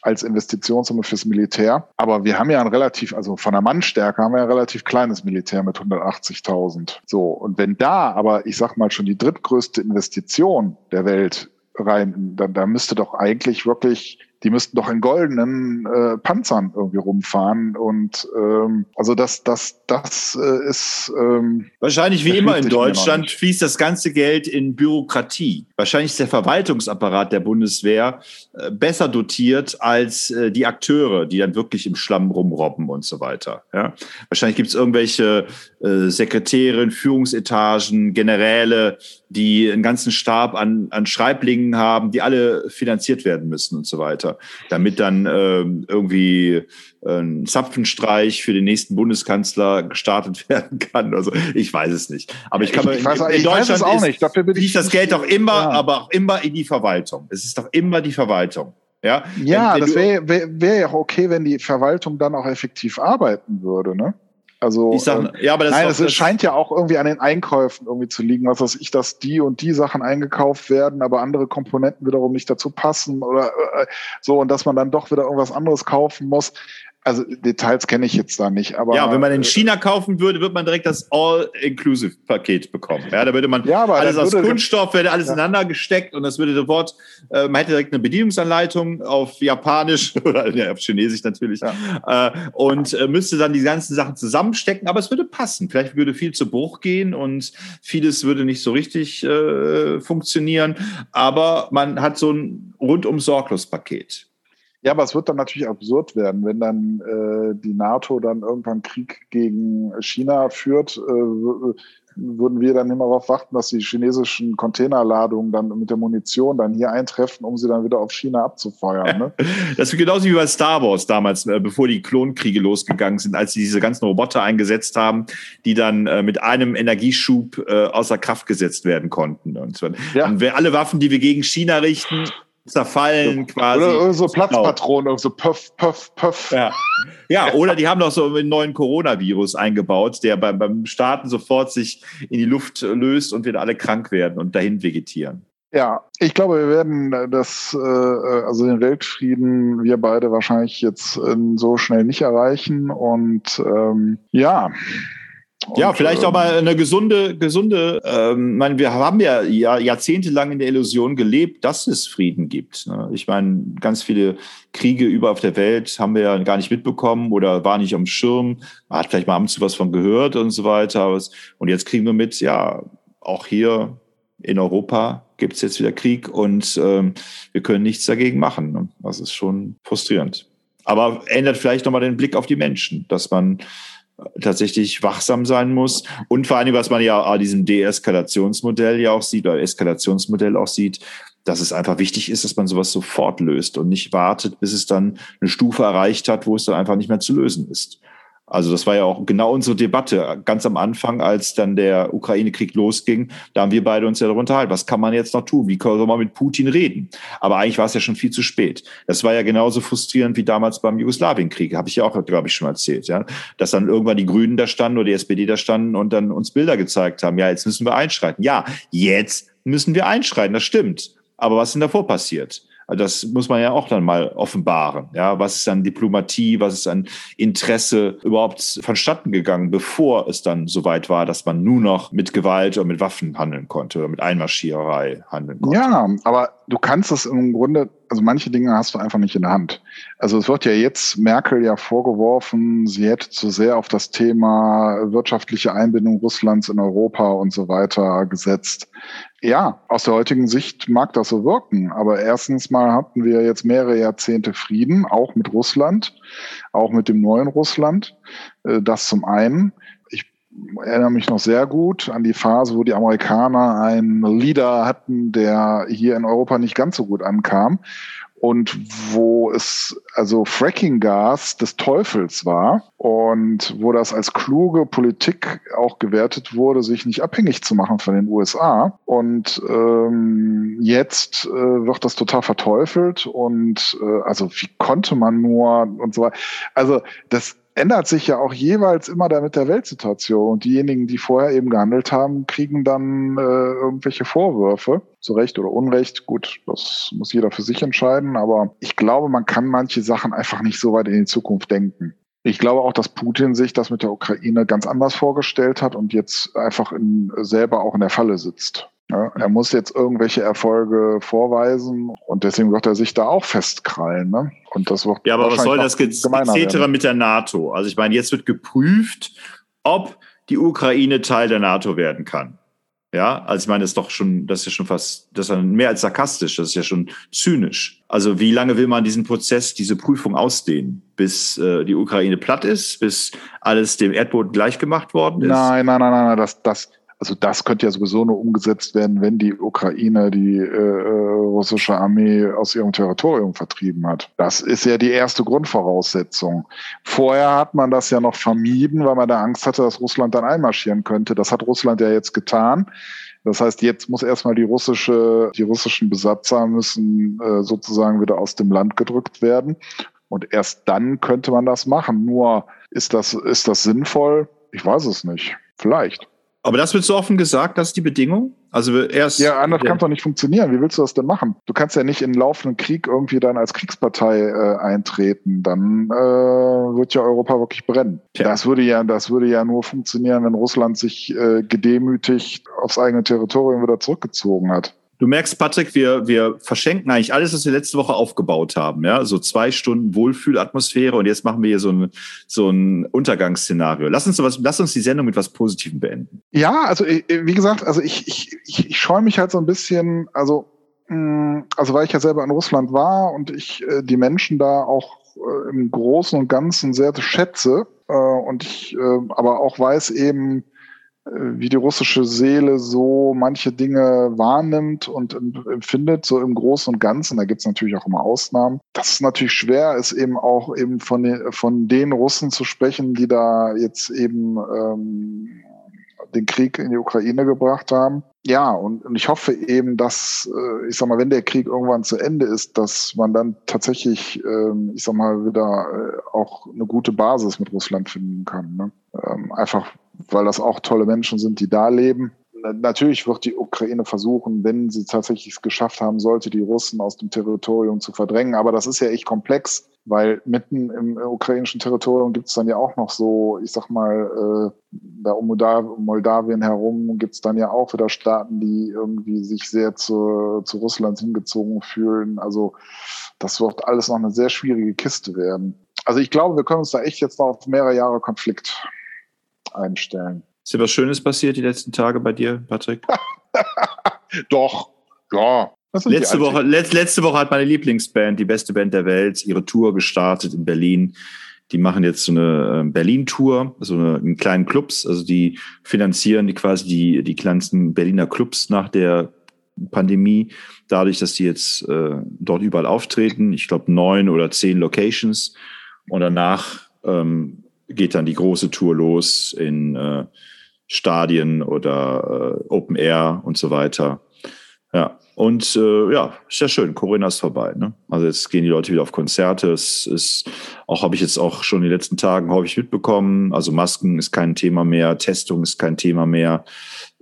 als Investitionssumme fürs Militär. Aber wir haben ja ein relativ, also von der Mannstärke haben wir ein relativ kleines Militär mit 180.000. So. Und wenn da aber, ich sag mal schon die drittgrößte Investition der Welt rein, dann da müsste doch eigentlich wirklich die müssten doch in goldenen äh, Panzern irgendwie rumfahren. Und ähm, also das, das, das äh, ist ähm, wahrscheinlich wie immer in Deutschland fließt das ganze Geld in Bürokratie. Wahrscheinlich ist der Verwaltungsapparat der Bundeswehr äh, besser dotiert als äh, die Akteure, die dann wirklich im Schlamm rumrobben und so weiter. Ja? Wahrscheinlich gibt es irgendwelche äh, Sekretärin, Führungsetagen, Generäle, die einen ganzen Stab an, an Schreiblingen haben, die alle finanziert werden müssen und so weiter, damit dann äh, irgendwie ein Zapfenstreich für den nächsten Bundeskanzler gestartet werden kann. Also ich weiß es nicht. Aber ich kann ich, ich weiß, in, in Deutschland auch ist, nicht. Dafür bin ich das Geld doch immer, ja. aber auch immer in die Verwaltung. Es ist doch immer die Verwaltung. Ja, ja wenn, wenn das wäre wär, wär ja auch okay, wenn die Verwaltung dann auch effektiv arbeiten würde, ne? Also ich sag, äh, ja, aber das, nein, es scheint ja auch irgendwie an den Einkäufen irgendwie zu liegen, was weiß ich, dass die und die Sachen eingekauft werden, aber andere Komponenten wiederum nicht dazu passen oder äh, so und dass man dann doch wieder irgendwas anderes kaufen muss. Also Details kenne ich jetzt da nicht, aber ja, wenn man in China kaufen würde, würde man direkt das All-Inclusive-Paket bekommen. Ja, da würde man ja, alles aus Kunststoff, würde alles ja. ineinander gesteckt und das würde sofort, äh, man hätte direkt eine Bedienungsanleitung auf Japanisch oder ja, auf Chinesisch natürlich ja. äh, und äh, müsste dann die ganzen Sachen zusammenstecken, aber es würde passen. Vielleicht würde viel zu Bruch gehen und vieles würde nicht so richtig äh, funktionieren, aber man hat so ein rundum sorglos Paket. Ja, aber es wird dann natürlich absurd werden, wenn dann äh, die NATO dann irgendwann Krieg gegen China führt. Äh, würden wir dann immer darauf warten, dass die chinesischen Containerladungen dann mit der Munition dann hier eintreffen, um sie dann wieder auf China abzufeuern. Ne? Das ist genauso wie bei Star Wars damals, äh, bevor die Klonkriege losgegangen sind, als sie diese ganzen Roboter eingesetzt haben, die dann äh, mit einem Energieschub äh, außer Kraft gesetzt werden konnten. Und so. ja. Alle Waffen, die wir gegen China richten, zerfallen quasi. Oder so Platzpatronen, so Puff, Puff, Puff. Ja. ja, oder die haben noch so einen neuen Coronavirus eingebaut, der beim, beim Starten sofort sich in die Luft löst und wir alle krank werden und dahin vegetieren. Ja, ich glaube, wir werden das, äh, also den Weltfrieden, wir beide wahrscheinlich jetzt so schnell nicht erreichen. Und ähm, ja, und, ja, vielleicht auch mal ähm, eine gesunde, gesunde, ähm, meine, wir haben ja, ja jahrzehntelang in der Illusion gelebt, dass es Frieden gibt. Ne? Ich meine, ganz viele Kriege über auf der Welt haben wir ja gar nicht mitbekommen oder war nicht am Schirm. Man hat vielleicht mal ab und zu was von gehört und so weiter. Und jetzt kriegen wir mit, ja, auch hier in Europa gibt es jetzt wieder Krieg und ähm, wir können nichts dagegen machen. Ne? Das ist schon frustrierend. Aber ändert vielleicht nochmal den Blick auf die Menschen, dass man tatsächlich wachsam sein muss. Und vor allem, was man ja an diesem Deeskalationsmodell ja auch sieht, oder Eskalationsmodell auch sieht, dass es einfach wichtig ist, dass man sowas sofort löst und nicht wartet, bis es dann eine Stufe erreicht hat, wo es dann einfach nicht mehr zu lösen ist. Also das war ja auch genau unsere Debatte ganz am Anfang, als dann der Ukraine-Krieg losging. Da haben wir beide uns ja darüber unterhalten, was kann man jetzt noch tun? Wie soll man mit Putin reden? Aber eigentlich war es ja schon viel zu spät. Das war ja genauso frustrierend wie damals beim Jugoslawienkrieg. Habe ich ja auch, glaube ich, schon erzählt. Ja? Dass dann irgendwann die Grünen da standen oder die SPD da standen und dann uns Bilder gezeigt haben. Ja, jetzt müssen wir einschreiten. Ja, jetzt müssen wir einschreiten, das stimmt. Aber was ist denn davor passiert? Also das muss man ja auch dann mal offenbaren. Ja, was ist an Diplomatie, was ist an Interesse überhaupt vonstatten gegangen, bevor es dann so weit war, dass man nur noch mit Gewalt oder mit Waffen handeln konnte oder mit Einmarschiererei handeln konnte. Ja, aber du kannst es im Grunde, also manche Dinge hast du einfach nicht in der Hand. Also es wird ja jetzt Merkel ja vorgeworfen, sie hätte zu sehr auf das Thema wirtschaftliche Einbindung Russlands in Europa und so weiter gesetzt. Ja, aus der heutigen Sicht mag das so wirken, aber erstens mal hatten wir jetzt mehrere Jahrzehnte Frieden, auch mit Russland, auch mit dem neuen Russland. Äh, das zum einen erinnere mich noch sehr gut an die Phase, wo die Amerikaner einen Leader hatten, der hier in Europa nicht ganz so gut ankam und wo es also Fracking-Gas des Teufels war und wo das als kluge Politik auch gewertet wurde, sich nicht abhängig zu machen von den USA. Und ähm, jetzt äh, wird das total verteufelt und äh, also wie konnte man nur und so weiter. Also das ändert sich ja auch jeweils immer da mit der Weltsituation. Und diejenigen, die vorher eben gehandelt haben, kriegen dann äh, irgendwelche Vorwürfe. Zu Recht oder Unrecht, gut, das muss jeder für sich entscheiden. Aber ich glaube, man kann manche Sachen einfach nicht so weit in die Zukunft denken. Ich glaube auch, dass Putin sich das mit der Ukraine ganz anders vorgestellt hat und jetzt einfach in, selber auch in der Falle sitzt. Ja, er muss jetzt irgendwelche Erfolge vorweisen und deswegen wird er sich da auch festkrallen. Ne? Und das wird ja, aber was soll das etc. mit der NATO? Also ich meine, jetzt wird geprüft, ob die Ukraine Teil der NATO werden kann. Ja, also ich meine, das ist doch schon, das ist ja schon fast, das ist mehr als sarkastisch, das ist ja schon zynisch. Also wie lange will man diesen Prozess, diese Prüfung ausdehnen? Bis äh, die Ukraine platt ist, bis alles dem Erdboden gleichgemacht worden ist? Nein, nein, nein, nein, das, das, also das könnte ja sowieso nur umgesetzt werden, wenn die Ukraine die äh, äh, russische Armee aus ihrem Territorium vertrieben hat. Das ist ja die erste Grundvoraussetzung. Vorher hat man das ja noch vermieden, weil man da Angst hatte, dass Russland dann einmarschieren könnte. Das hat Russland ja jetzt getan. Das heißt, jetzt muss erstmal die russische, die russischen Besatzer müssen äh, sozusagen wieder aus dem Land gedrückt werden. Und erst dann könnte man das machen. Nur ist das, ist das sinnvoll? Ich weiß es nicht. Vielleicht. Aber das wird so offen gesagt, das ist die Bedingung? Also erst. Ja, anders kann es doch nicht funktionieren. Wie willst du das denn machen? Du kannst ja nicht in laufenden Krieg irgendwie dann als Kriegspartei äh, eintreten. Dann äh, wird ja Europa wirklich brennen. Tja. Das würde ja, das würde ja nur funktionieren, wenn Russland sich äh, gedemütigt aufs eigene Territorium wieder zurückgezogen hat. Du merkst, Patrick, wir, wir verschenken eigentlich alles, was wir letzte Woche aufgebaut haben. Ja, so zwei Stunden Wohlfühlatmosphäre und jetzt machen wir hier so ein, so ein Untergangsszenario. Lass uns, was, lass uns die Sendung mit was Positivem beenden. Ja, also äh, wie gesagt, also ich, ich, ich, ich scheue mich halt so ein bisschen, also, mm, also weil ich ja selber in Russland war und ich äh, die Menschen da auch äh, im Großen und Ganzen sehr schätze und ich aber auch weiß eben, wie die russische Seele so manche Dinge wahrnimmt und empfindet, so im Großen und Ganzen. Da gibt es natürlich auch immer Ausnahmen. Das ist natürlich schwer, ist eben auch eben von den, von den Russen zu sprechen, die da jetzt eben ähm, den Krieg in die Ukraine gebracht haben. Ja, und, und ich hoffe eben, dass, äh, ich sag mal, wenn der Krieg irgendwann zu Ende ist, dass man dann tatsächlich, ähm, ich sag mal, wieder äh, auch eine gute Basis mit Russland finden kann. Ne? Ähm, einfach weil das auch tolle Menschen sind, die da leben. Natürlich wird die Ukraine versuchen, wenn sie tatsächlich es geschafft haben sollte, die Russen aus dem Territorium zu verdrängen. Aber das ist ja echt komplex, weil mitten im ukrainischen Territorium gibt es dann ja auch noch so, ich sag mal, äh, da um Moldawien herum gibt es dann ja auch wieder Staaten, die irgendwie sich sehr zu, zu Russland hingezogen fühlen. Also das wird alles noch eine sehr schwierige Kiste werden. Also ich glaube, wir können uns da echt jetzt noch auf mehrere Jahre Konflikt einstellen. Ist dir was Schönes passiert die letzten Tage bei dir, Patrick? Doch, ja. Letzte Woche, let, letzte Woche hat meine Lieblingsband, die beste Band der Welt, ihre Tour gestartet in Berlin. Die machen jetzt so eine ähm, Berlin-Tour, so eine, in kleinen Clubs. Also die finanzieren die quasi die, die kleinsten Berliner Clubs nach der Pandemie, dadurch, dass die jetzt äh, dort überall auftreten. Ich glaube neun oder zehn Locations. Und danach ähm, geht dann die große Tour los in äh, Stadien oder äh, Open Air und so weiter. Ja, und äh, ja, ist ja schön. Corinna ist vorbei. Ne? Also jetzt gehen die Leute wieder auf Konzerte. Es ist auch, habe ich jetzt auch schon in den letzten Tagen häufig mitbekommen. Also Masken ist kein Thema mehr, Testung ist kein Thema mehr.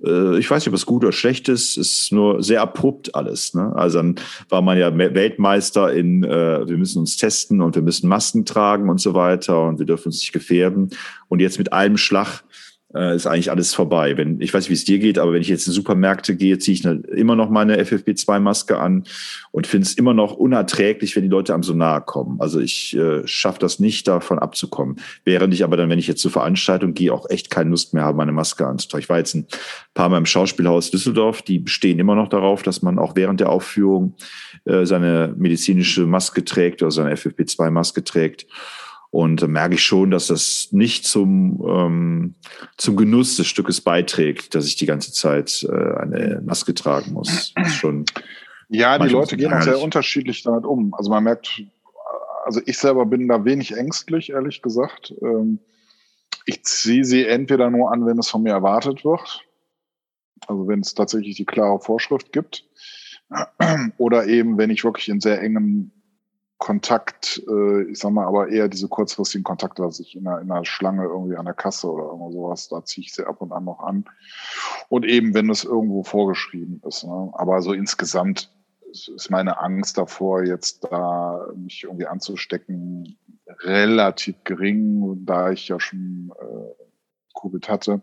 Äh, ich weiß nicht, ob es gut oder schlecht ist. Ist nur sehr abrupt alles. Ne? Also dann war man ja Weltmeister in, äh, wir müssen uns testen und wir müssen Masken tragen und so weiter und wir dürfen uns nicht gefährden. Und jetzt mit einem Schlag äh, ist eigentlich alles vorbei. Wenn, ich weiß nicht, wie es dir geht, aber wenn ich jetzt in Supermärkte gehe, ziehe ich eine, immer noch meine FFP2-Maske an und finde es immer noch unerträglich, wenn die Leute einem so nahe kommen. Also ich äh, schaffe das nicht, davon abzukommen. Während ich aber dann, wenn ich jetzt zur Veranstaltung gehe, auch echt keine Lust mehr habe, meine Maske anzutragen. Ich war jetzt ein paar Mal im Schauspielhaus Düsseldorf, die bestehen immer noch darauf, dass man auch während der Aufführung äh, seine medizinische Maske trägt oder seine FFP2-Maske trägt. Und da merke ich schon, dass das nicht zum, ähm, zum Genuss des Stückes beiträgt, dass ich die ganze Zeit äh, eine Maske tragen muss. Das ist schon ja, die Leute gehen auch sehr unterschiedlich damit um. Also man merkt, also ich selber bin da wenig ängstlich, ehrlich gesagt. Ähm, ich ziehe sie entweder nur an, wenn es von mir erwartet wird. Also wenn es tatsächlich die klare Vorschrift gibt. Oder eben, wenn ich wirklich in sehr engem Kontakt, äh, ich sag mal, aber eher diese kurzfristigen Kontakte, dass ich in einer, in einer Schlange irgendwie an der Kasse oder irgendwo sowas, da ziehe ich sie ab und an noch an. Und eben, wenn es irgendwo vorgeschrieben ist. Ne? Aber so insgesamt ist meine Angst davor, jetzt da mich irgendwie anzustecken, relativ gering, da ich ja schon äh, Covid hatte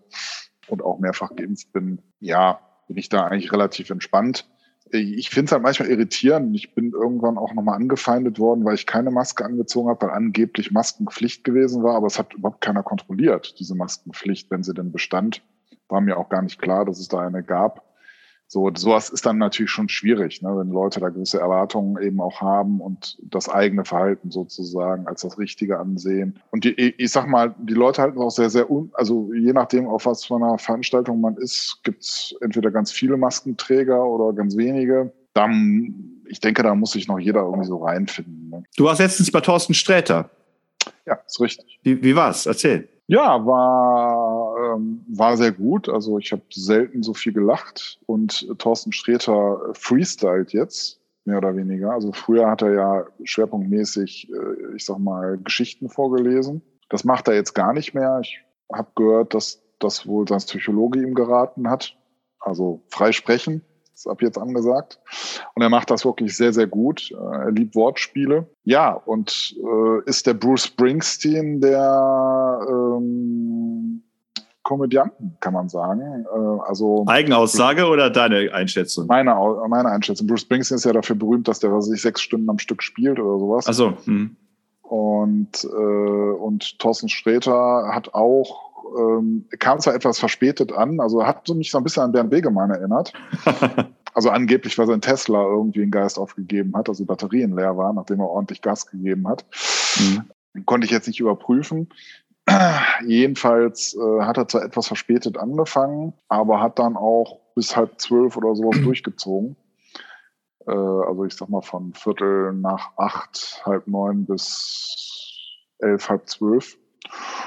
und auch mehrfach geimpft bin. Ja, bin ich da eigentlich relativ entspannt ich finde es halt manchmal irritierend. Ich bin irgendwann auch nochmal angefeindet worden, weil ich keine Maske angezogen habe, weil angeblich Maskenpflicht gewesen war, aber es hat überhaupt keiner kontrolliert, diese Maskenpflicht, wenn sie denn bestand. War mir auch gar nicht klar, dass es da eine gab. So, sowas ist dann natürlich schon schwierig, ne, wenn Leute da gewisse Erwartungen eben auch haben und das eigene Verhalten sozusagen als das Richtige ansehen. Und die, ich sag mal, die Leute halten auch sehr, sehr un, also je nachdem, auf was für einer Veranstaltung man ist, gibt's entweder ganz viele Maskenträger oder ganz wenige. Dann, ich denke, da muss sich noch jeder irgendwie so reinfinden. Ne? Du warst letztens bei Thorsten Sträter. Ja, ist richtig. Wie, wie war's? Erzähl. Ja, war, ähm, war sehr gut. Also ich habe selten so viel gelacht und Thorsten Sträter freestylt jetzt, mehr oder weniger. Also früher hat er ja schwerpunktmäßig, äh, ich sag mal, Geschichten vorgelesen. Das macht er jetzt gar nicht mehr. Ich habe gehört, dass das wohl sein Psychologe ihm geraten hat. Also frei sprechen ist ab jetzt angesagt. Und er macht das wirklich sehr, sehr gut. Äh, er liebt Wortspiele. Ja, und äh, ist der Bruce Springsteen der ähm, Komödianten, kann man sagen. Äh, also Eigenaussage oder deine Einschätzung? Meine, meine Einschätzung. Bruce Springsteen ist ja dafür berühmt, dass der was sich sechs Stunden am Stück spielt oder sowas. Also und äh, und Thorsten Sträter hat auch ähm, kam zwar etwas verspätet an, also hat mich so ein bisschen an Bernd Begemann erinnert. also angeblich, weil sein Tesla irgendwie einen Geist aufgegeben hat, also die Batterien leer waren, nachdem er ordentlich Gas gegeben hat. Mhm. Konnte ich jetzt nicht überprüfen. Jedenfalls äh, hat er zwar etwas verspätet angefangen, aber hat dann auch bis halb zwölf oder sowas durchgezogen. Äh, also ich sag mal von Viertel nach acht, halb neun bis elf, halb zwölf.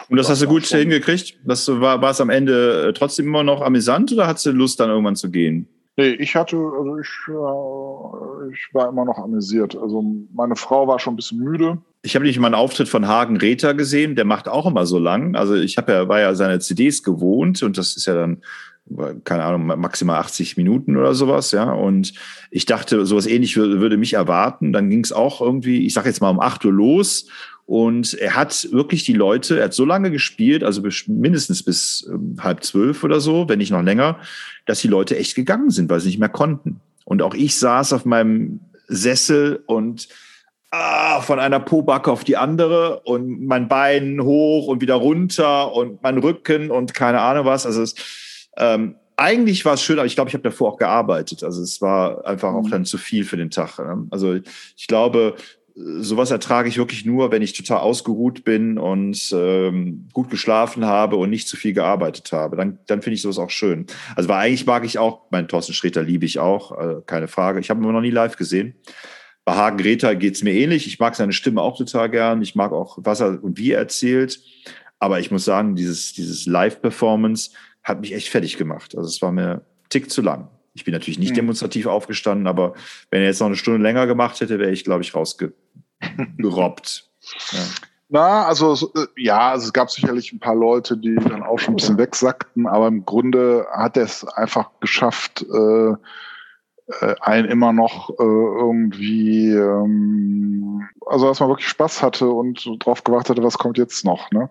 Und das, hast du gut schon. hingekriegt? Das war, war es am Ende äh, trotzdem immer noch amüsant oder hattest du Lust, dann irgendwann zu gehen? Nee, ich hatte, also ich, äh, ich war immer noch amüsiert. Also meine Frau war schon ein bisschen müde. Ich habe nicht mal einen Auftritt von Hagen Rether gesehen, der macht auch immer so lang. Also ich habe ja, war ja seine CDs gewohnt und das ist ja dann, keine Ahnung, maximal 80 Minuten oder sowas, ja. Und ich dachte, sowas ähnlich würde, mich erwarten. Dann ging es auch irgendwie, ich sage jetzt mal um 8 Uhr los und er hat wirklich die Leute, er hat so lange gespielt, also bis, mindestens bis ähm, halb zwölf oder so, wenn nicht noch länger, dass die Leute echt gegangen sind, weil sie nicht mehr konnten. Und auch ich saß auf meinem Sessel und ah, von einer Pobacke auf die andere und mein Bein hoch und wieder runter und mein Rücken und keine Ahnung was. Also es, ähm, eigentlich war es schön, aber ich glaube, ich habe davor auch gearbeitet. Also es war einfach auch mhm. dann zu viel für den Tag. Ne? Also ich glaube, sowas ertrage ich wirklich nur, wenn ich total ausgeruht bin und ähm, gut geschlafen habe und nicht zu viel gearbeitet habe. Dann, dann finde ich sowas auch schön. Also weil eigentlich mag ich auch, mein Thorsten Sträter liebe ich auch, äh, keine Frage. Ich habe ihn noch nie live gesehen. Bei Hagen Greta geht es mir ähnlich. Ich mag seine Stimme auch total gern. Ich mag auch, was er und wie er erzählt. Aber ich muss sagen, dieses, dieses Live-Performance hat mich echt fertig gemacht. Also es war mir tick zu lang. Ich bin natürlich nicht mhm. demonstrativ aufgestanden, aber wenn er jetzt noch eine Stunde länger gemacht hätte, wäre ich, glaube ich, rausgerobbt. ja. Na, also äh, ja, also es gab sicherlich ein paar Leute, die dann auch schon ein bisschen wegsackten, aber im Grunde hat er es einfach geschafft, äh, äh, einen immer noch äh, irgendwie, ähm, also dass man wirklich Spaß hatte und drauf gewartet hatte, was kommt jetzt noch. Ne?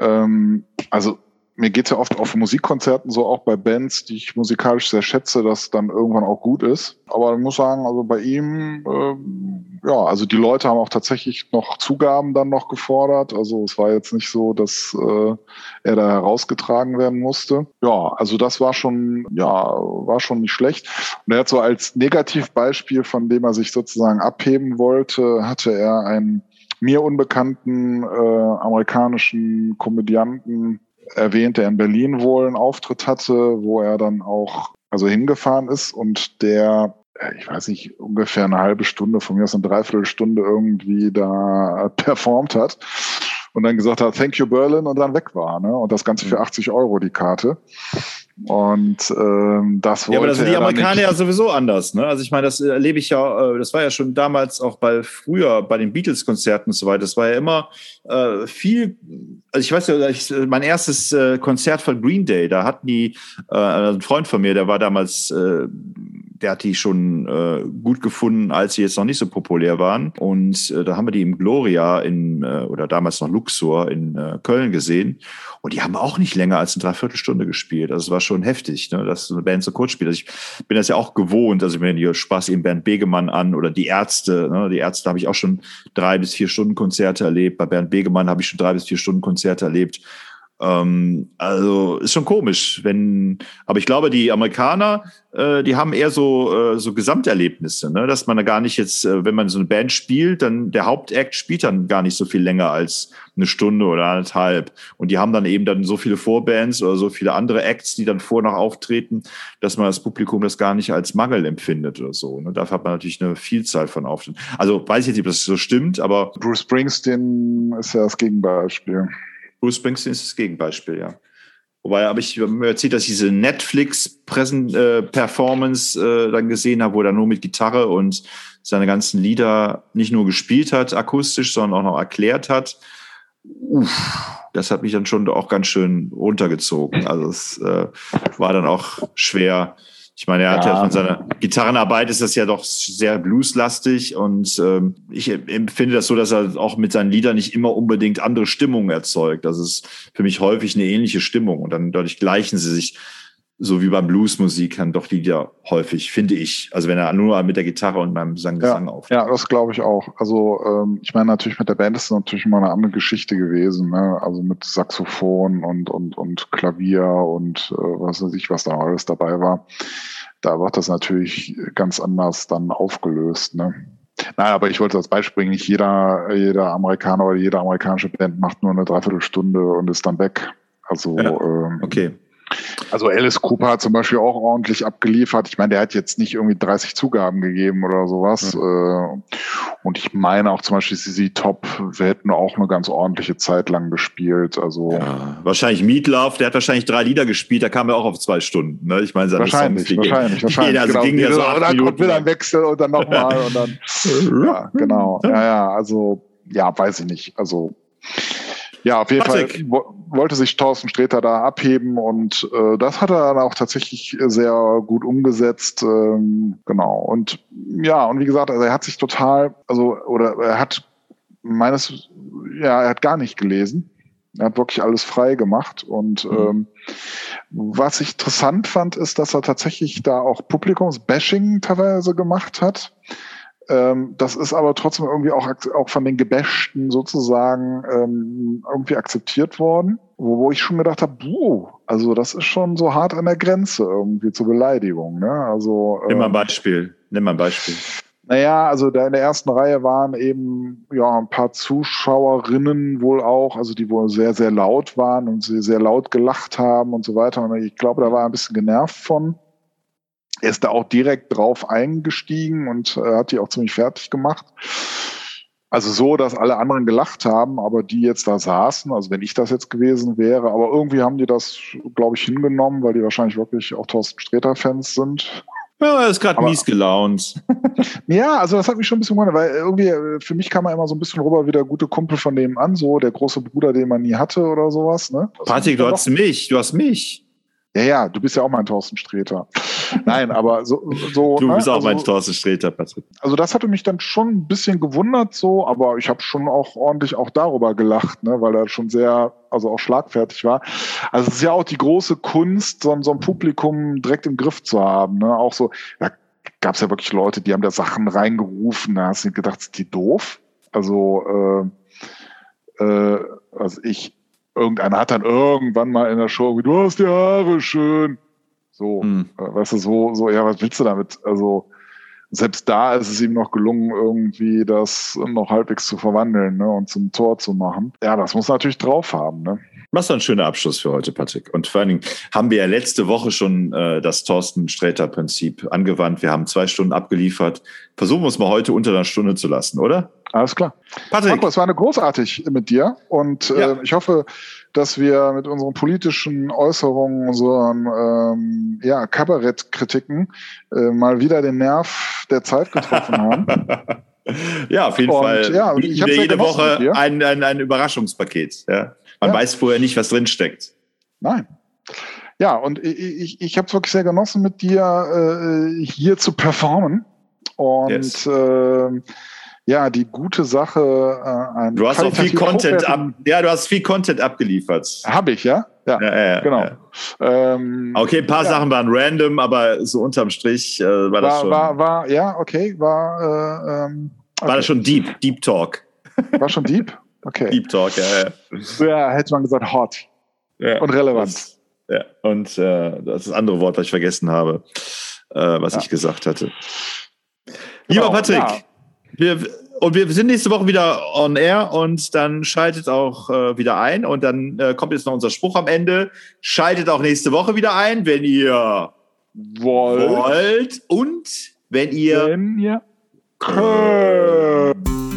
Ähm, also mir geht's ja oft auf Musikkonzerten so, auch bei Bands, die ich musikalisch sehr schätze, dass dann irgendwann auch gut ist. Aber ich muss sagen, also bei ihm, äh, ja, also die Leute haben auch tatsächlich noch Zugaben dann noch gefordert. Also es war jetzt nicht so, dass äh, er da herausgetragen werden musste. Ja, also das war schon, ja, war schon nicht schlecht. Und er hat so als Negativbeispiel, von dem er sich sozusagen abheben wollte, hatte er einen mir unbekannten äh, amerikanischen Komödianten erwähnt, der in Berlin wohl einen Auftritt hatte, wo er dann auch also hingefahren ist und der ich weiß nicht, ungefähr eine halbe Stunde, von mir aus eine Dreiviertelstunde irgendwie da performt hat und dann gesagt hat, thank you Berlin und dann weg war. Ne? Und das Ganze für 80 mhm. Euro die Karte. Und ähm, das wollte Ja, aber das sind die Amerikaner ja sowieso anders. Ne? Also ich meine, das erlebe ich ja, äh, das war ja schon damals auch bei früher bei den Beatles-Konzerten und so weiter. Das war ja immer äh, viel, also ich weiß ja, ich, mein erstes äh, Konzert von Green Day, da hatten die, äh, ein Freund von mir, der war damals äh, der hat die schon äh, gut gefunden, als sie jetzt noch nicht so populär waren. Und äh, da haben wir die im Gloria in, äh, oder damals noch Luxor in äh, Köln gesehen. Und die haben auch nicht länger als eine Dreiviertelstunde gespielt. Also es war schon heftig, ne, dass eine Band so kurz spielt. Also ich bin das ja auch gewohnt. Also wenn ihr Spaß eben Bernd Begemann an oder die Ärzte, ne, die Ärzte habe ich auch schon drei bis vier Stunden Konzerte erlebt. Bei Bernd Begemann habe ich schon drei bis vier Stunden Konzerte erlebt. Ähm, also ist schon komisch, wenn, aber ich glaube, die Amerikaner, äh, die haben eher so, äh, so Gesamterlebnisse, ne? dass man da gar nicht jetzt, äh, wenn man so eine Band spielt, dann der Hauptakt spielt dann gar nicht so viel länger als eine Stunde oder anderthalb. Und die haben dann eben dann so viele Vorbands oder so viele andere Acts, die dann vor noch auftreten, dass man das Publikum das gar nicht als Mangel empfindet oder so. Ne? Dafür hat man natürlich eine Vielzahl von Auftritten. Also weiß ich jetzt nicht, ob das so stimmt, aber. Bruce Springsteen ist ja das Gegenbeispiel. Bruce Springsteen ist das Gegenbeispiel, ja. Wobei, aber ich mir erzählt, dass ich diese Netflix-Performance äh, äh, dann gesehen habe, wo er nur mit Gitarre und seine ganzen Lieder nicht nur gespielt hat, akustisch, sondern auch noch erklärt hat. Uff, das hat mich dann schon auch ganz schön runtergezogen. Also es äh, war dann auch schwer, ich meine, er hat ja, ja von seiner Gitarrenarbeit ist das ja doch sehr blueslastig und ähm, ich empfinde das so, dass er auch mit seinen Liedern nicht immer unbedingt andere Stimmungen erzeugt. Das ist für mich häufig eine ähnliche Stimmung und dann dadurch gleichen sie sich so wie beim Bluesmusik dann doch Lieder häufig, finde ich. Also wenn er nur mit der Gitarre und beim Gesang, Gesang ja, auf. Ja, das glaube ich auch. Also ähm, ich meine natürlich mit der Band ist es natürlich immer eine andere Geschichte gewesen. Ne? Also mit Saxophon und und und Klavier und äh, was weiß ich, was da alles dabei war. Da wird das natürlich ganz anders dann aufgelöst. Ne? Nein, aber ich wollte als Beispiel bringen, nicht jeder, jeder Amerikaner oder jede amerikanische Band macht nur eine Dreiviertelstunde und ist dann weg. Also ja, ähm, okay. Also Alice Cooper hat zum Beispiel auch ordentlich abgeliefert. Ich meine, der hat jetzt nicht irgendwie 30 Zugaben gegeben oder sowas. Mhm. Und ich meine auch zum Beispiel CZ Top, wir hätten auch eine ganz ordentliche Zeit lang gespielt. Also ja, wahrscheinlich Meatloaf, der hat wahrscheinlich drei Lieder gespielt, da kam er auch auf zwei Stunden. Ne? Ich meine, seine wahrscheinlich, Songs, die wahrscheinlich, gehen, wahrscheinlich. also genau, ging ja so und dann kommt wieder ein Wechsel und dann nochmal und dann. ja, genau. Ja, ja, also ja, weiß ich nicht. Also ja, auf jeden Patrick. Fall wollte sich Thorsten Sträter da abheben und äh, das hat er dann auch tatsächlich sehr gut umgesetzt. Ähm, genau. Und ja, und wie gesagt, also er hat sich total, also, oder er hat meines, ja, er hat gar nicht gelesen. Er hat wirklich alles frei gemacht. Und mhm. ähm, was ich interessant fand, ist, dass er tatsächlich da auch Publikumsbashing teilweise gemacht hat. Ähm, das ist aber trotzdem irgendwie auch, auch von den Gebäschten sozusagen ähm, irgendwie akzeptiert worden, wo, wo ich schon gedacht habe, buh, also das ist schon so hart an der Grenze irgendwie zur Beleidigung. Ne? Also, Nimm mal ein ähm, Beispiel. Nimm mal ein Beispiel. Naja, also da in der ersten Reihe waren eben ja ein paar Zuschauerinnen wohl auch, also die wohl sehr, sehr laut waren und sehr, sehr laut gelacht haben und so weiter. Und ich glaube, da war ein bisschen genervt von. Er ist da auch direkt drauf eingestiegen und äh, hat die auch ziemlich fertig gemacht. Also so, dass alle anderen gelacht haben, aber die jetzt da saßen, also wenn ich das jetzt gewesen wäre, aber irgendwie haben die das, glaube ich, hingenommen, weil die wahrscheinlich wirklich auch Thorsten Sträter-Fans sind. Ja, er ist gerade mies gelaunt. ja, also das hat mich schon ein bisschen gewundert, weil irgendwie äh, für mich kam er immer so ein bisschen rüber wie der gute Kumpel von dem an, so der große Bruder, den man nie hatte oder sowas. Ne? Patrick, du hast mich, du hast mich. Ja, ja, du bist ja auch mein Thorsten Sträter. Nein, aber so. so du bist ne? auch also, mein Thorsten Sträter, Patrick. Also das hatte mich dann schon ein bisschen gewundert, so, aber ich habe schon auch ordentlich auch darüber gelacht, ne, weil er schon sehr, also auch schlagfertig war. Also es ist ja auch die große Kunst, so, so ein Publikum direkt im Griff zu haben. Ne? Auch so, da gab es ja wirklich Leute, die haben da Sachen reingerufen, da hast du gedacht, sind die doof? Also, äh, äh, also ich, irgendeiner hat dann irgendwann mal in der Show, du hast die Haare schön. So, hm. Äh, weißt du, so, so, ja, was willst du damit? Also, selbst da ist es ihm noch gelungen, irgendwie das noch halbwegs zu verwandeln ne, und zum Tor zu machen. Ja, das muss natürlich drauf haben. Ne? Was ein schöner Abschluss für heute, Patrick. Und vor allen Dingen haben wir ja letzte Woche schon äh, das Thorsten-Sträter-Prinzip angewandt. Wir haben zwei Stunden abgeliefert. Versuchen wir es mal heute unter einer Stunde zu lassen, oder? Alles klar. Patrick. Marco, es war eine großartig mit dir und äh, ja. ich hoffe, dass wir mit unseren politischen Äußerungen, unseren ähm, ja, Kabarettkritiken äh, mal wieder den Nerv der Zeit getroffen haben. ja, auf jeden und, Fall. Ja, ich habe jede Woche ein, ein, ein Überraschungspaket. Ja. Man ja. weiß vorher nicht, was drin steckt. Nein. Ja, und ich, ich, ich habe es wirklich sehr genossen, mit dir äh, hier zu performen. Und yes. äh, ja, die gute Sache äh, ein Du hast auch viel Content ab, ja, du hast viel Content abgeliefert. Habe ich, ja? Ja, ja, ja genau. Ja. Ähm, okay, ein paar. Sachen waren random, aber so unterm Strich äh, war, war, das schon. War, war, ja, okay, war. Äh, ähm, okay. War das schon Deep, Deep Talk. War schon Deep? Okay. Deep Talk, ja. Ja, ja hätte man gesagt, hot. Ja, und relevant. Das, ja, und äh, das ist das andere Wort, was ich vergessen habe, äh, was ich gesagt hatte. Lieber genau, Patrick, wir, und wir sind nächste Woche wieder on air und dann schaltet auch äh, wieder ein und dann äh, kommt jetzt noch unser Spruch am Ende. Schaltet auch nächste Woche wieder ein, wenn ihr wollt, wollt und wenn ihr, wenn ihr könnt.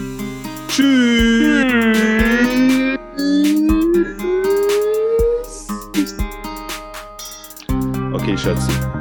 Tschüss. Okay, Schatzi.